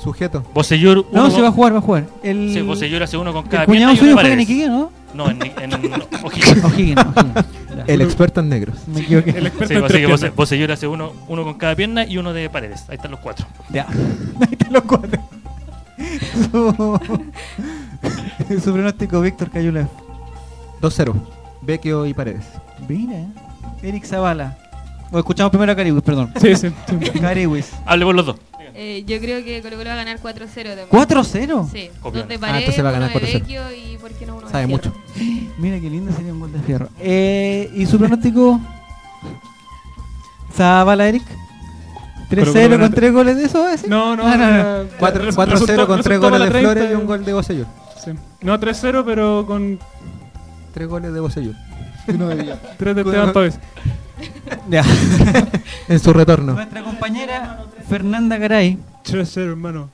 Speaker 5: Sujeto.
Speaker 6: Bosellur.
Speaker 3: No, se va a jugar, va a jugar. El,
Speaker 6: Sí, Bosellur hace uno con cada
Speaker 3: cuñado
Speaker 6: pierna y
Speaker 3: suyo
Speaker 6: uno
Speaker 3: juega en
Speaker 6: Paredes.
Speaker 3: Iquique, ¿no?
Speaker 6: No, en, en, en O'Higgins.
Speaker 3: O'Higgins, O'Higgins. Ya.
Speaker 5: El experto en negros.
Speaker 3: Me equivoqué.
Speaker 4: El experto
Speaker 6: Sí,
Speaker 4: en
Speaker 6: así
Speaker 4: tres
Speaker 6: que Bose-
Speaker 4: piernas.
Speaker 6: Bosellur hace uno, uno con cada pierna y uno de paredes. Ahí están los cuatro.
Speaker 3: Ya. Ahí están los cuatro. Su, su pronóstico, Víctor Cayula.
Speaker 5: 2-0. Vecchio y Paredes.
Speaker 3: Mira. Eric Zavala. O escuchamos primero a Cariwis, perdón.
Speaker 4: Sí, sí.
Speaker 3: Cariwis.
Speaker 6: Hable por los dos.
Speaker 9: Eh, yo creo que Colo Colo va a ganar 4-0 también.
Speaker 3: ¿4-0?
Speaker 9: Sí, dos de
Speaker 5: Ah,
Speaker 9: Paredes,
Speaker 5: entonces va a ganar
Speaker 9: uno de
Speaker 5: 4-0.
Speaker 9: Vecchio y por qué no uno de
Speaker 5: Sabe
Speaker 9: Fierro.
Speaker 5: mucho.
Speaker 3: Mira qué lindo sería un gol de fierro. Eh, ¿Y su pronóstico? Zavala, Eric.
Speaker 4: Colo
Speaker 3: 3-0
Speaker 4: Colo
Speaker 3: con 3 goles de eso, ¿va a decir?
Speaker 4: No, no,
Speaker 3: no, no.
Speaker 4: era-
Speaker 5: 4-
Speaker 4: res-
Speaker 5: 4-0
Speaker 4: resultado-
Speaker 5: con 3
Speaker 4: resultado
Speaker 5: goles de Flores
Speaker 4: 30,
Speaker 5: y un gol de Bosellur.
Speaker 4: sí. No, 3-0, pero con
Speaker 5: 3 goles de
Speaker 7: Villar.
Speaker 4: 3 de Esteban Pavés.
Speaker 3: Ya.
Speaker 5: En su retorno.
Speaker 3: Nuestra compañera Fernanda Garay,
Speaker 4: 3-0, hermano.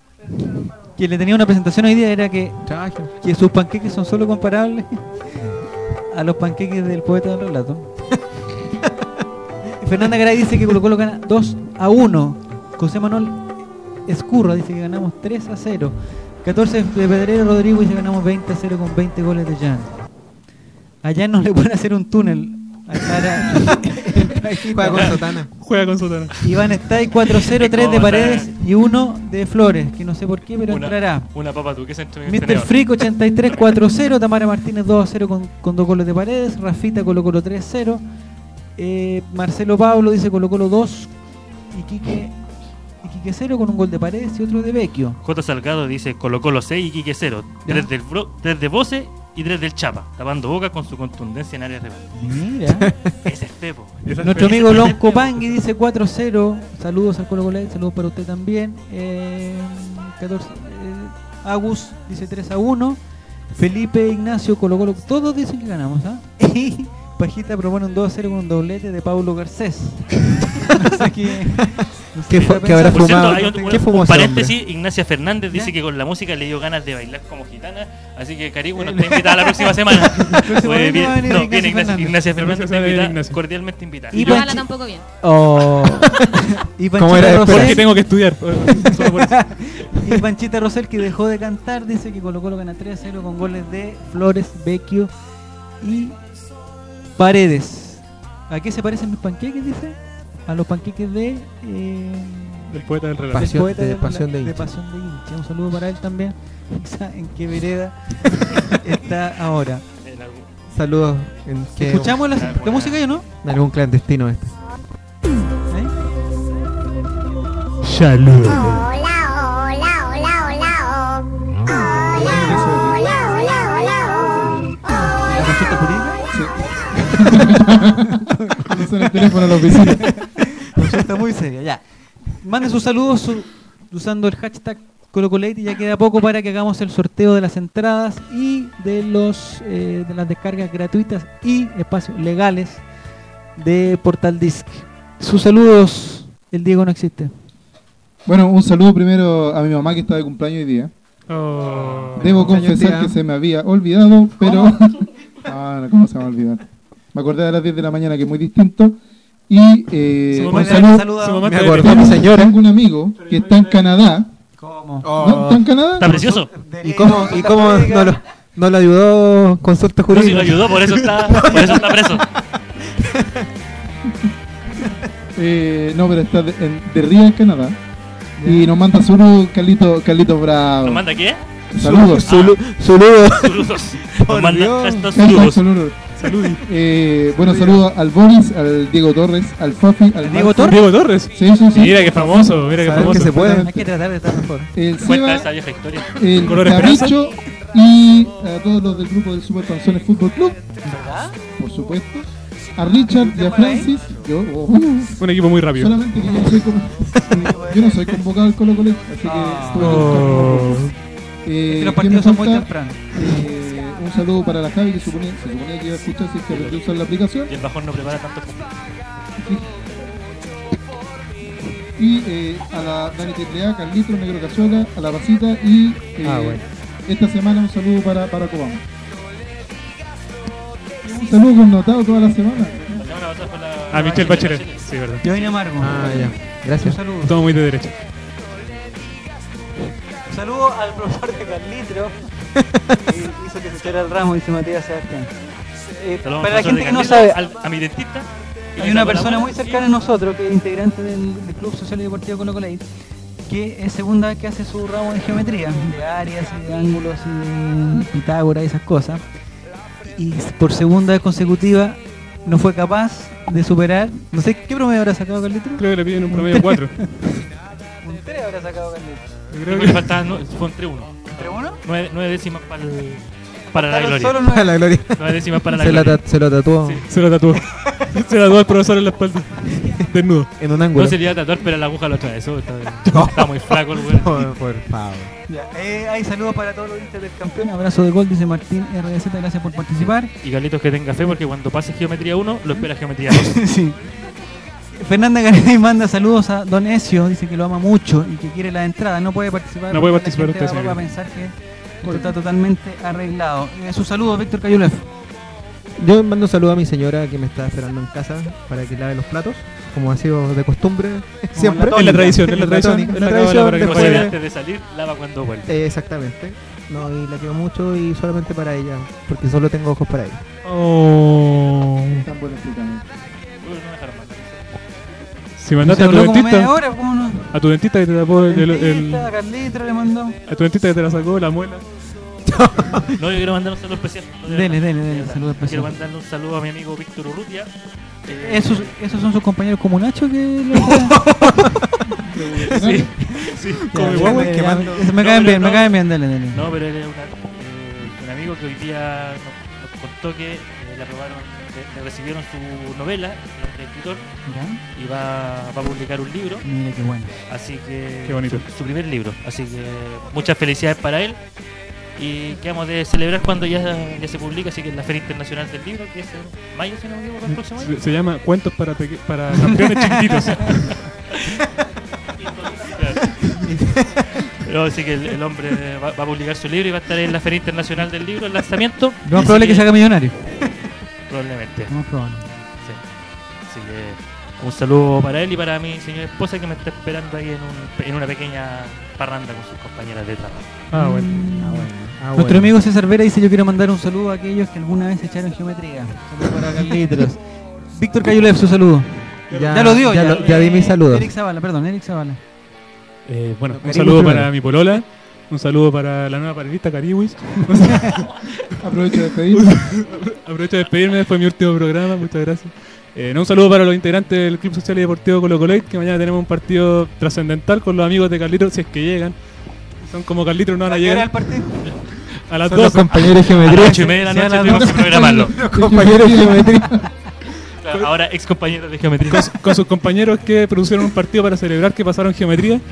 Speaker 3: quien le tenía una presentación hoy día, era que, que sus panqueques son solo comparables a los panqueques del poeta del relato. Y Fernanda Garay dice que Colo Colo gana 2 a 1. José Manuel Escurra dice que ganamos 3 a 0. 14 de Pedrero Rodrigo dice que ganamos 20 a 0 con 20 goles de Jan. Allá no le pueden hacer un túnel. Aclara.
Speaker 5: Juega con Sotana.
Speaker 4: Juega con Sotana.
Speaker 3: Iván Stay 4-0, 3 de
Speaker 6: ¿Cómo
Speaker 3: Paredes y 1 de Flores, que no sé por qué, pero
Speaker 6: Una,
Speaker 3: entrará.
Speaker 6: una papa tú, que es entre
Speaker 3: Mr. Freak 83 4-0, Tamara Martínez 2-0 con, con dos goles de Paredes, Rafita Colo Colo 3-0, eh, Marcelo Pablo dice Colo Colo 2, Iquique, Iquique 0 con un gol de Paredes y otro de Vecchio.
Speaker 6: J. Salgado dice Colo Colo 6 y Quique 0.
Speaker 3: Ya.
Speaker 6: 3 del tres de Bose y 3 del Chapa, tapando boca con su contundencia en áreas de gol.
Speaker 3: Mira.
Speaker 6: Ese es Pepo.
Speaker 3: Nuestro amigo Lonco Pangui dice 4-0. Saludos al Colo Colo, saludos para usted también. Eh, 14, eh, Agus dice 3 a 1. Felipe Ignacio Colo Colo, todos dicen que ganamos, ¿ah? Y Pajita propone un 2 a 0 con un doblete de Paulo Garcés. no sé qué. no sé
Speaker 5: ¿Qué
Speaker 3: qué
Speaker 5: fu-
Speaker 3: está
Speaker 5: qué habrá
Speaker 6: Por
Speaker 5: fumado?
Speaker 6: hay un,
Speaker 5: ¿Qué
Speaker 6: un-
Speaker 5: fumó
Speaker 6: un paréntesis, Ignacia Fernández dice que con la música le dio ganas de bailar como gitana, así que Carigo no está invitada la próxima semana. Pues, bien- no,
Speaker 3: Ignacia
Speaker 6: viene Ignacia,
Speaker 3: Fernández.
Speaker 6: Ignacia Fernández, está
Speaker 4: Ignacia
Speaker 6: invitada,
Speaker 4: Ignacia.
Speaker 6: cordialmente invitada.
Speaker 3: Y Panchi-
Speaker 9: habla tampoco bien.
Speaker 3: Oh. y
Speaker 5: ¿Cómo era
Speaker 3: Panchita
Speaker 5: de
Speaker 4: Porque tengo que estudiar. eh, solo por eso.
Speaker 3: y Panchita Rosell, que dejó de cantar, dice que Colo Colo gana 3 a 0 con goles de Flores, Vecchio y Paredes. ¿A qué se parecen mis panqueques, dice? A los panqueques de... Eh,
Speaker 4: El poeta del relato.
Speaker 3: del
Speaker 5: Pasión-
Speaker 3: poeta
Speaker 5: de
Speaker 3: de,
Speaker 5: Pasión de
Speaker 3: de. Pasión de Hincha. Un saludo para él también. Quizá en qué vereda está ahora.
Speaker 5: Saludos en, que-
Speaker 3: ¿Escuchamos la, la música yo no?
Speaker 5: en algún clandestino este.
Speaker 3: ¿Eh?
Speaker 4: Salud.
Speaker 3: ¿La
Speaker 7: Cuando suena el teléfono a la oficina.
Speaker 3: Consulta muy seria, ya. Manden sus saludos su- usando el hashtag ColocoLate y ya queda poco para que hagamos el sorteo de las entradas y de los eh, de las descargas gratuitas y espacios legales de Portal Disc. Sus saludos, el Diego no existe.
Speaker 7: Bueno, un saludo primero a mi mamá que está de cumpleaños hoy día.
Speaker 4: Oh.
Speaker 7: Debo confesar que se me había olvidado, pero... Ah, no, ¿cómo se va a olvidar? Me acordé a las 10 de la mañana que es muy distinto. Y eh, un saludo...
Speaker 5: Me
Speaker 4: de-
Speaker 5: de mi señora.
Speaker 7: Tengo un amigo que está en Canadá.
Speaker 3: ¿Cómo?
Speaker 7: ¿No? ¿Está en Canadá?
Speaker 6: Está precioso.
Speaker 5: ¿Y cómo, y cómo no, lo, no lo ayudó consulta
Speaker 6: No, si
Speaker 5: jurídica?
Speaker 6: lo ayudó, por eso está, por eso está preso.
Speaker 7: Eh, no, pero está de, en, de Ría, en Canadá. Y nos manda saludos Carlito, Carlito Bravo.
Speaker 6: ¿Nos manda qué?
Speaker 7: Saludos.
Speaker 5: Saludos.
Speaker 6: Saludos. Saludos.
Speaker 7: Saludos. Eh, bueno, saludos al Boris, al Diego Torres, al Fafi, al
Speaker 3: Diego. Torres?
Speaker 4: Diego Torres.
Speaker 7: Sí, sí, sí.
Speaker 4: Mira qué famoso, mira qué famoso.
Speaker 5: que se puede.
Speaker 3: Hay que tratar de estar mejor.
Speaker 7: El
Speaker 6: Cuenta esa vieja historia.
Speaker 7: el
Speaker 4: ¿Color?
Speaker 7: Capricho y a todos los del grupo del Super Panzones Fútbol Club. Por supuesto. A Richard y a Francis. Yo, oh,
Speaker 4: Un equipo muy rápido.
Speaker 7: solamente que yo no soy, como- yo no soy convocado al Colo Colo, así que
Speaker 3: Ah.
Speaker 4: Oh.
Speaker 7: Eh,
Speaker 3: Es que los
Speaker 7: ¿quién me
Speaker 3: partidos son muy tempranos.
Speaker 7: Eh, un saludo para la Javi que suponía, se suponía que iba a escuchar si es que aprendió a usar la aplicación.
Speaker 6: Y el bajón no prepara tanto como.
Speaker 7: Y eh, a la Dani Triple A, Carlito, Negro Cazuela, a la Pasita y eh,
Speaker 5: Ah, bueno.
Speaker 7: esta semana un saludo para, para Obama. Un saludo connotado toda la semana.
Speaker 6: La semana pasada fue la.
Speaker 4: A Michelle Bachelet. Sí, verdad.
Speaker 3: Yo vine amargo.
Speaker 5: Ah, ya.
Speaker 3: Un
Speaker 5: Gracias.
Speaker 3: saludo.
Speaker 4: Todo muy de derecha.
Speaker 3: Un saludo al profesor de Carlitro. Hizo que se echara el ramo, dice Matías Sebastián. Eh, para la gente que no sabe,
Speaker 6: al- a mi dentista.
Speaker 3: hay una persona muy cercana a nosotros que es integrante del, del Club Social y Deportivo Colo Colo que es segunda vez que hace su ramo de geometría, de áreas y de ángulos y de Pitágoras y esas cosas. Y por segunda vez consecutiva no fue capaz de superar, no sé qué promedio habrá sacado Carlito.
Speaker 4: Creo que le piden un promedio 4.
Speaker 3: Un 3 habrá sacado Carlito.
Speaker 6: Creo que faltaban, no, fue entre uno.
Speaker 3: ¿Entre uno?
Speaker 6: Nueve, nueve décimas para, el, para la gloria.
Speaker 3: solo nueve.
Speaker 5: La gloria.
Speaker 6: Nueve décimas para la
Speaker 5: Se,
Speaker 6: gloria.
Speaker 5: se lo tatuó
Speaker 6: Sí.
Speaker 4: se lo tatuó. se lo tatuó el profesor en la espalda. Desnudo.
Speaker 5: en un
Speaker 6: No
Speaker 5: ángulo.
Speaker 6: se le iba a tatuar, pero la aguja lo atravesó. Está, está muy flaco el weón.
Speaker 5: Por, por favor.
Speaker 3: Ya, eh, hay saludos para todos los hinchas del campeón. Abrazo de gol, dice Martín RDZ. Gracias por participar.
Speaker 6: Y Carlitos que tenga fe porque cuando pase geometría 1 lo espera geometría 2.
Speaker 3: sí. Fernanda Garay manda saludos a Don Ezio. Dice que lo ama mucho y que quiere la entrada. No puede participar.
Speaker 4: No puede participar
Speaker 3: la gente
Speaker 4: usted,
Speaker 3: va, va a pensar que esto está totalmente arreglado. Eh, sus saludos, Víctor Cayulef.
Speaker 5: Yo mando un saludo a mi señora que me está esperando en casa para que lave los platos, como ha sido de costumbre siempre.
Speaker 4: Es la tradición, es la tradición. es
Speaker 5: la tradición
Speaker 4: para que no
Speaker 5: después
Speaker 6: Después
Speaker 5: de-
Speaker 6: antes de salir, lava cuando vuelve.
Speaker 5: Eh, exactamente. No, y la quiero mucho y solamente para ella, porque solo tengo ojos para ella.
Speaker 4: Oh.
Speaker 7: Tan.
Speaker 4: Si mandaste
Speaker 3: Se
Speaker 4: a tu dentista.
Speaker 3: hora, ¿cómo no?
Speaker 4: A tu dentista que te tapó el, el- el-
Speaker 3: Carlito le mandó.
Speaker 4: A tu dentista que te la sacó la muela.
Speaker 6: No, yo quiero mandar un saludo especial. No, de
Speaker 3: Dele, dele, dele, saludo especial.
Speaker 6: Quiero mandarle un saludo a mi amigo Víctor Urrutia. Eh,
Speaker 3: ¿Esos, ¿Esos son sus compañeros como Nacho que lo
Speaker 6: Sí, sí.
Speaker 4: Como
Speaker 3: ya, Me
Speaker 6: No,
Speaker 3: caen bien, me caen bien, dale, dale.
Speaker 6: No, pero él es una- eh, un amigo que hoy día nos, nos contó que eh, le aprobaron, le, le recibieron su novela, escritor,
Speaker 3: ¿Ya?
Speaker 6: y va, va a publicar un libro.
Speaker 3: Mira qué bueno.
Speaker 6: Así que
Speaker 4: Qué bonito.
Speaker 6: Su, su primer libro. Así que muchas felicidades para él. Y que vamos de celebrar cuando ya, ya se publica, así que en la Feria Internacional del Libro, que es en mayo, si no me equivoco, el próximo año.
Speaker 4: Se, se llama Cuentos para, peque- para campeones chiquititos.
Speaker 6: Así que el, el hombre va, va a publicar su libro y va a estar en la Feria Internacional del Libro, el lanzamiento.
Speaker 3: Lo más probable es que se haga millonario.
Speaker 6: Probablemente.
Speaker 3: Probable.
Speaker 6: Un saludo para él y para mi señora esposa que me está esperando ahí en, un- en una pequeña parranda con sus compañeras de trabajo.
Speaker 4: Ah, bueno.
Speaker 5: Ah,
Speaker 3: Nuestro
Speaker 5: bueno.
Speaker 3: amigo César Vera dice yo quiero mandar un saludo a aquellos que alguna vez echaron geometría. Saludos para Carlitos. Víctor Cayulev, su saludo.
Speaker 5: Ya-
Speaker 3: Ya, lo dio.
Speaker 5: ya lo- ya di mi saludo.
Speaker 3: Eric Zavala, perdón, Eric Zavala.
Speaker 4: Eh, bueno, un saludo
Speaker 3: primero.
Speaker 4: para mi polola. Un saludo para la nueva panelista Cariwis.
Speaker 7: Aprovecho de despedirme.
Speaker 4: Aprovecho de despedirme, fue mi último programa, muchas gracias. Eh, un saludo para los integrantes del Club Social y Deportivo Colo Colo, que mañana tenemos un partido trascendental con los amigos de Carlitos, si es que llegan. Son como Carlitos, no van a llegar.
Speaker 3: el partido?
Speaker 4: A las
Speaker 5: Son
Speaker 4: 12.
Speaker 5: los compañeros de geometría.
Speaker 6: A las y media de la noche tenemos que programarlo.
Speaker 5: Los compañeros de geometría.
Speaker 6: Claro, ahora ex compañeros de geometría.
Speaker 4: con, su- con sus compañeros que produjeron un partido para celebrar que pasaron geometría.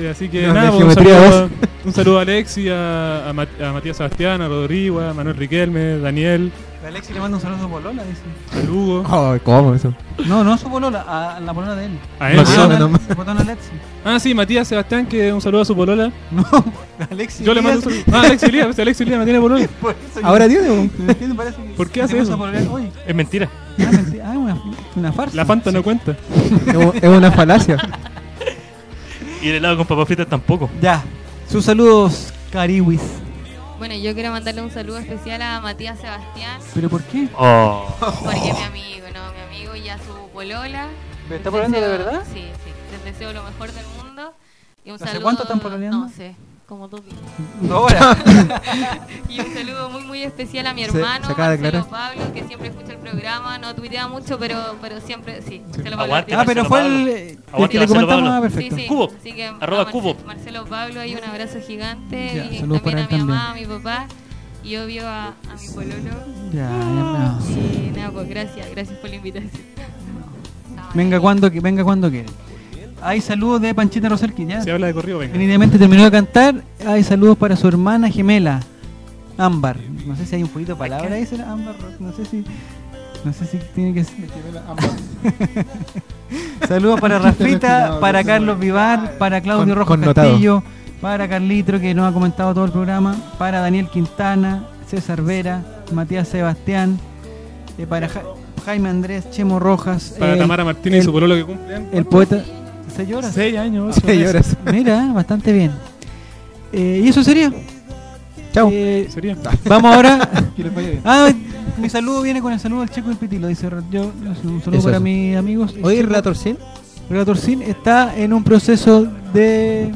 Speaker 4: Eh, así que
Speaker 5: No,
Speaker 4: nada, un, saludo,
Speaker 5: dos.
Speaker 4: a- un saludo a Alexi, a, a, Mat- a Matías Sebastián, a Rodrigo, a Manuel Riquelme, Daniel,
Speaker 3: Alexi le manda un saludo a su polola, dice.
Speaker 4: a Lugo.
Speaker 5: Oh, ¿Cómo eso?
Speaker 3: No, no a su polola, a la polola de él.
Speaker 4: A él,
Speaker 5: No,
Speaker 4: sí.
Speaker 5: no,
Speaker 3: Ah,
Speaker 5: no, no.
Speaker 3: el Alexi.
Speaker 4: Ah, sí, Matías Sebastián, que un saludo a su polola.
Speaker 3: No, Alexi.
Speaker 4: Yo le mando un saludo. Ah, Alexi Elías, pues, Alexi Elías no tiene polola.
Speaker 3: Por eso yo-
Speaker 5: Ahora tiene.
Speaker 3: Parece que
Speaker 4: ¿Por qué
Speaker 3: se
Speaker 4: hace eso?
Speaker 3: hoy.
Speaker 6: Es mentira.
Speaker 3: Ah, mentira. Ah, una, una farsa.
Speaker 4: La Fanta no cuenta.
Speaker 5: Es es una falacia.
Speaker 6: Y el helado con papas fritas tampoco.
Speaker 3: Ya. Sus saludos, Cariwis.
Speaker 9: Bueno, yo quiero mandarle un saludo especial a Matías Sebastián,
Speaker 3: ¿Pero por qué?
Speaker 6: Oh.
Speaker 9: porque mi amigo, ¿no? Mi amigo y a su polola.
Speaker 3: ¿Me está pololeando de verdad?
Speaker 9: Sí, sí. Les deseo lo mejor del mundo. Y un
Speaker 3: ¿Hace
Speaker 9: saludo,
Speaker 3: cuánto están pololeando?
Speaker 9: No sé, como dos días.
Speaker 3: Ahora.
Speaker 9: y un saludo muy muy especial a mi hermano,
Speaker 5: se
Speaker 9: Marcelo. Pablo, que siempre escucha el programa, no tuitea mucho, pero pero siempre, sí. Marcelo Pablo
Speaker 6: Aguante,
Speaker 3: Ah, pero
Speaker 6: Marcelo
Speaker 3: fue
Speaker 6: Pablo.
Speaker 3: el, el
Speaker 6: Aguante,
Speaker 3: que le comentamos. Ah, perfecto.
Speaker 9: Sí, sí.
Speaker 6: Cubo.
Speaker 9: Así que
Speaker 6: Arroba
Speaker 9: Marce-
Speaker 6: Cubo.
Speaker 9: Marcelo Pablo, hay un abrazo gigante.
Speaker 3: Ya,
Speaker 9: y
Speaker 3: saludos
Speaker 9: también
Speaker 3: para
Speaker 9: a mi
Speaker 3: también.
Speaker 9: mamá, a mi papá. Y obvio a, a mi pololo.
Speaker 3: Ya, ya, no.
Speaker 9: Y nada, pues gracias, gracias por la invitación.
Speaker 3: Venga cuando, que- venga cuando quiere. Hay saludos de Panchita Rosel, que ya
Speaker 4: Se habla de corrido, venga.
Speaker 3: definitivamente terminó de cantar. Hay saludos para su hermana gemela, Ámbar. No sé si hay un poquito de palabra ahí, será Ámbar. No sé si. No sé si tiene que ser. Saludos para Rafita, para Carlos Vivar, para Claudio
Speaker 5: Con-
Speaker 3: Rojas
Speaker 5: connotado.
Speaker 3: Castillo, para Carlitro, que nos ha comentado todo el programa, para Daniel Quintana, César Vera, Matías Sebastián, eh, para Ja- Jaime Andrés, Chemo Rojas,
Speaker 4: Para
Speaker 3: el-
Speaker 4: Tamara Martínez y su pololo que cumplen.
Speaker 3: el poeta. ¿Seis horas?
Speaker 4: Seis años.
Speaker 5: Seis horas.
Speaker 3: Mira, bastante bien. Eh, y eso sería.
Speaker 5: Chao.
Speaker 3: Eh,
Speaker 4: Sería.
Speaker 3: vamos ahora. Ah, mi saludo viene con el saludo del Checo del Pitilo, dice yo. Un saludo
Speaker 5: Eso,
Speaker 3: para
Speaker 5: eso.
Speaker 3: mis amigos. El
Speaker 5: Oye,
Speaker 3: Checo-
Speaker 5: Relator Sin.
Speaker 3: Relator Sin está en un proceso de,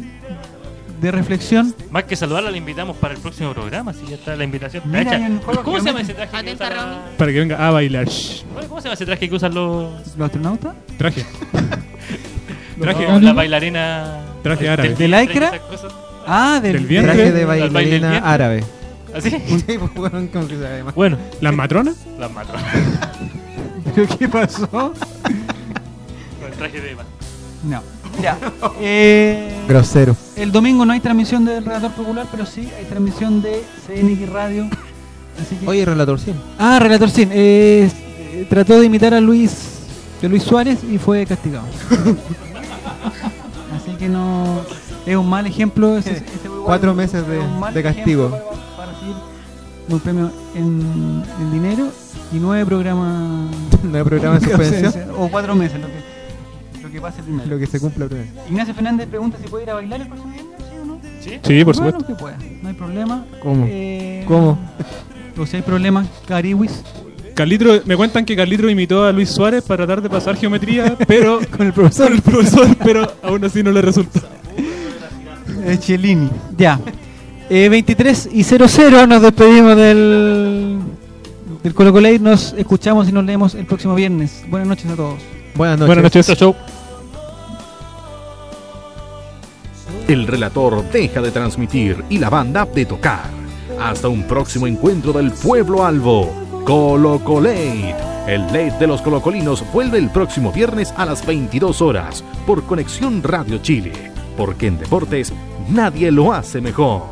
Speaker 3: de reflexión.
Speaker 6: Más que saludarla, la invitamos para el próximo programa. Si ya está la invitación.
Speaker 3: Mira,
Speaker 6: ¿Cómo se llama ese traje? que
Speaker 9: Atenta,
Speaker 6: usa la-
Speaker 9: Romy.
Speaker 4: Para que venga a bailar.
Speaker 6: ¿Cómo se llama ese traje que usan los.
Speaker 3: ¿Los astronautas?
Speaker 4: Traje. Traje.
Speaker 6: No, la bailarina.
Speaker 4: Traje árabe.
Speaker 6: del
Speaker 3: ¿De
Speaker 6: esas cosas.
Speaker 3: Ah, del,
Speaker 4: Del vientre.
Speaker 5: Traje de bailarina árabe.
Speaker 6: ¿Así?
Speaker 5: Sí, pues.
Speaker 6: Bueno,
Speaker 4: ¿Las matronas?
Speaker 6: las mató.
Speaker 3: ¿Pero qué pasó?
Speaker 6: Con el traje de Eva.
Speaker 3: No. Ya. Eh,
Speaker 5: Grosero.
Speaker 3: el domingo no hay transmisión del Relator Popular, pero sí hay transmisión de CNX Radio. Así que
Speaker 5: Oye, Relator Sin.
Speaker 3: Ah, Relator Sin. eh, eh, trató de imitar a Luis de Luis Suárez y fue castigado. Que no es un mal ejemplo. ese- ese fue igual,
Speaker 5: Cuatro meses de-
Speaker 3: es
Speaker 5: castigo.
Speaker 3: Para, para recibir un premio en, en dinero y nueve programas
Speaker 5: Nueve programas de suspensión.
Speaker 3: o cuatro meses lo que, lo que pase primero.
Speaker 5: Lo que se cumpla primero.
Speaker 3: Ignacio Fernández pregunta si puede ir a bailar el próximo viernes, ¿sí o no?
Speaker 6: ¿Sí?
Speaker 4: Sí, por
Speaker 3: bueno,
Speaker 4: supuesto.
Speaker 3: que pueda, no hay problema.
Speaker 5: ¿Cómo?
Speaker 3: Eh,
Speaker 5: ¿Cómo?
Speaker 3: O si hay problemas, Cariwis.
Speaker 4: Carlitro, me cuentan que Carlitro imitó a Luis Suárez para tratar de pasar geometría, pero
Speaker 5: Con el profesor.
Speaker 4: con el profesor, pero aún así no le resultó.
Speaker 3: Eh, Cellini. Ya. Eh, 23 y 00 nos despedimos del, del Colo Colate. Nos escuchamos y nos leemos el próximo viernes. Buenas noches a todos.
Speaker 5: Buenas noches.
Speaker 4: Buenas noches. Chau.
Speaker 1: El relator deja de transmitir y la banda de tocar. Hasta un próximo encuentro del pueblo albo. Colo Colate. El late de los colocolinos vuelve el próximo viernes a las 22 horas por Conexión Radio Chile. Porque en deportes nadie lo hace mejor.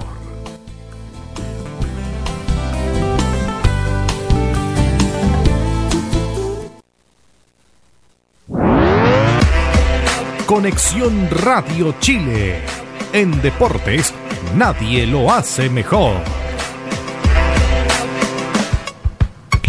Speaker 1: Conexión Radio Chile. En deportes, nadie lo hace mejor.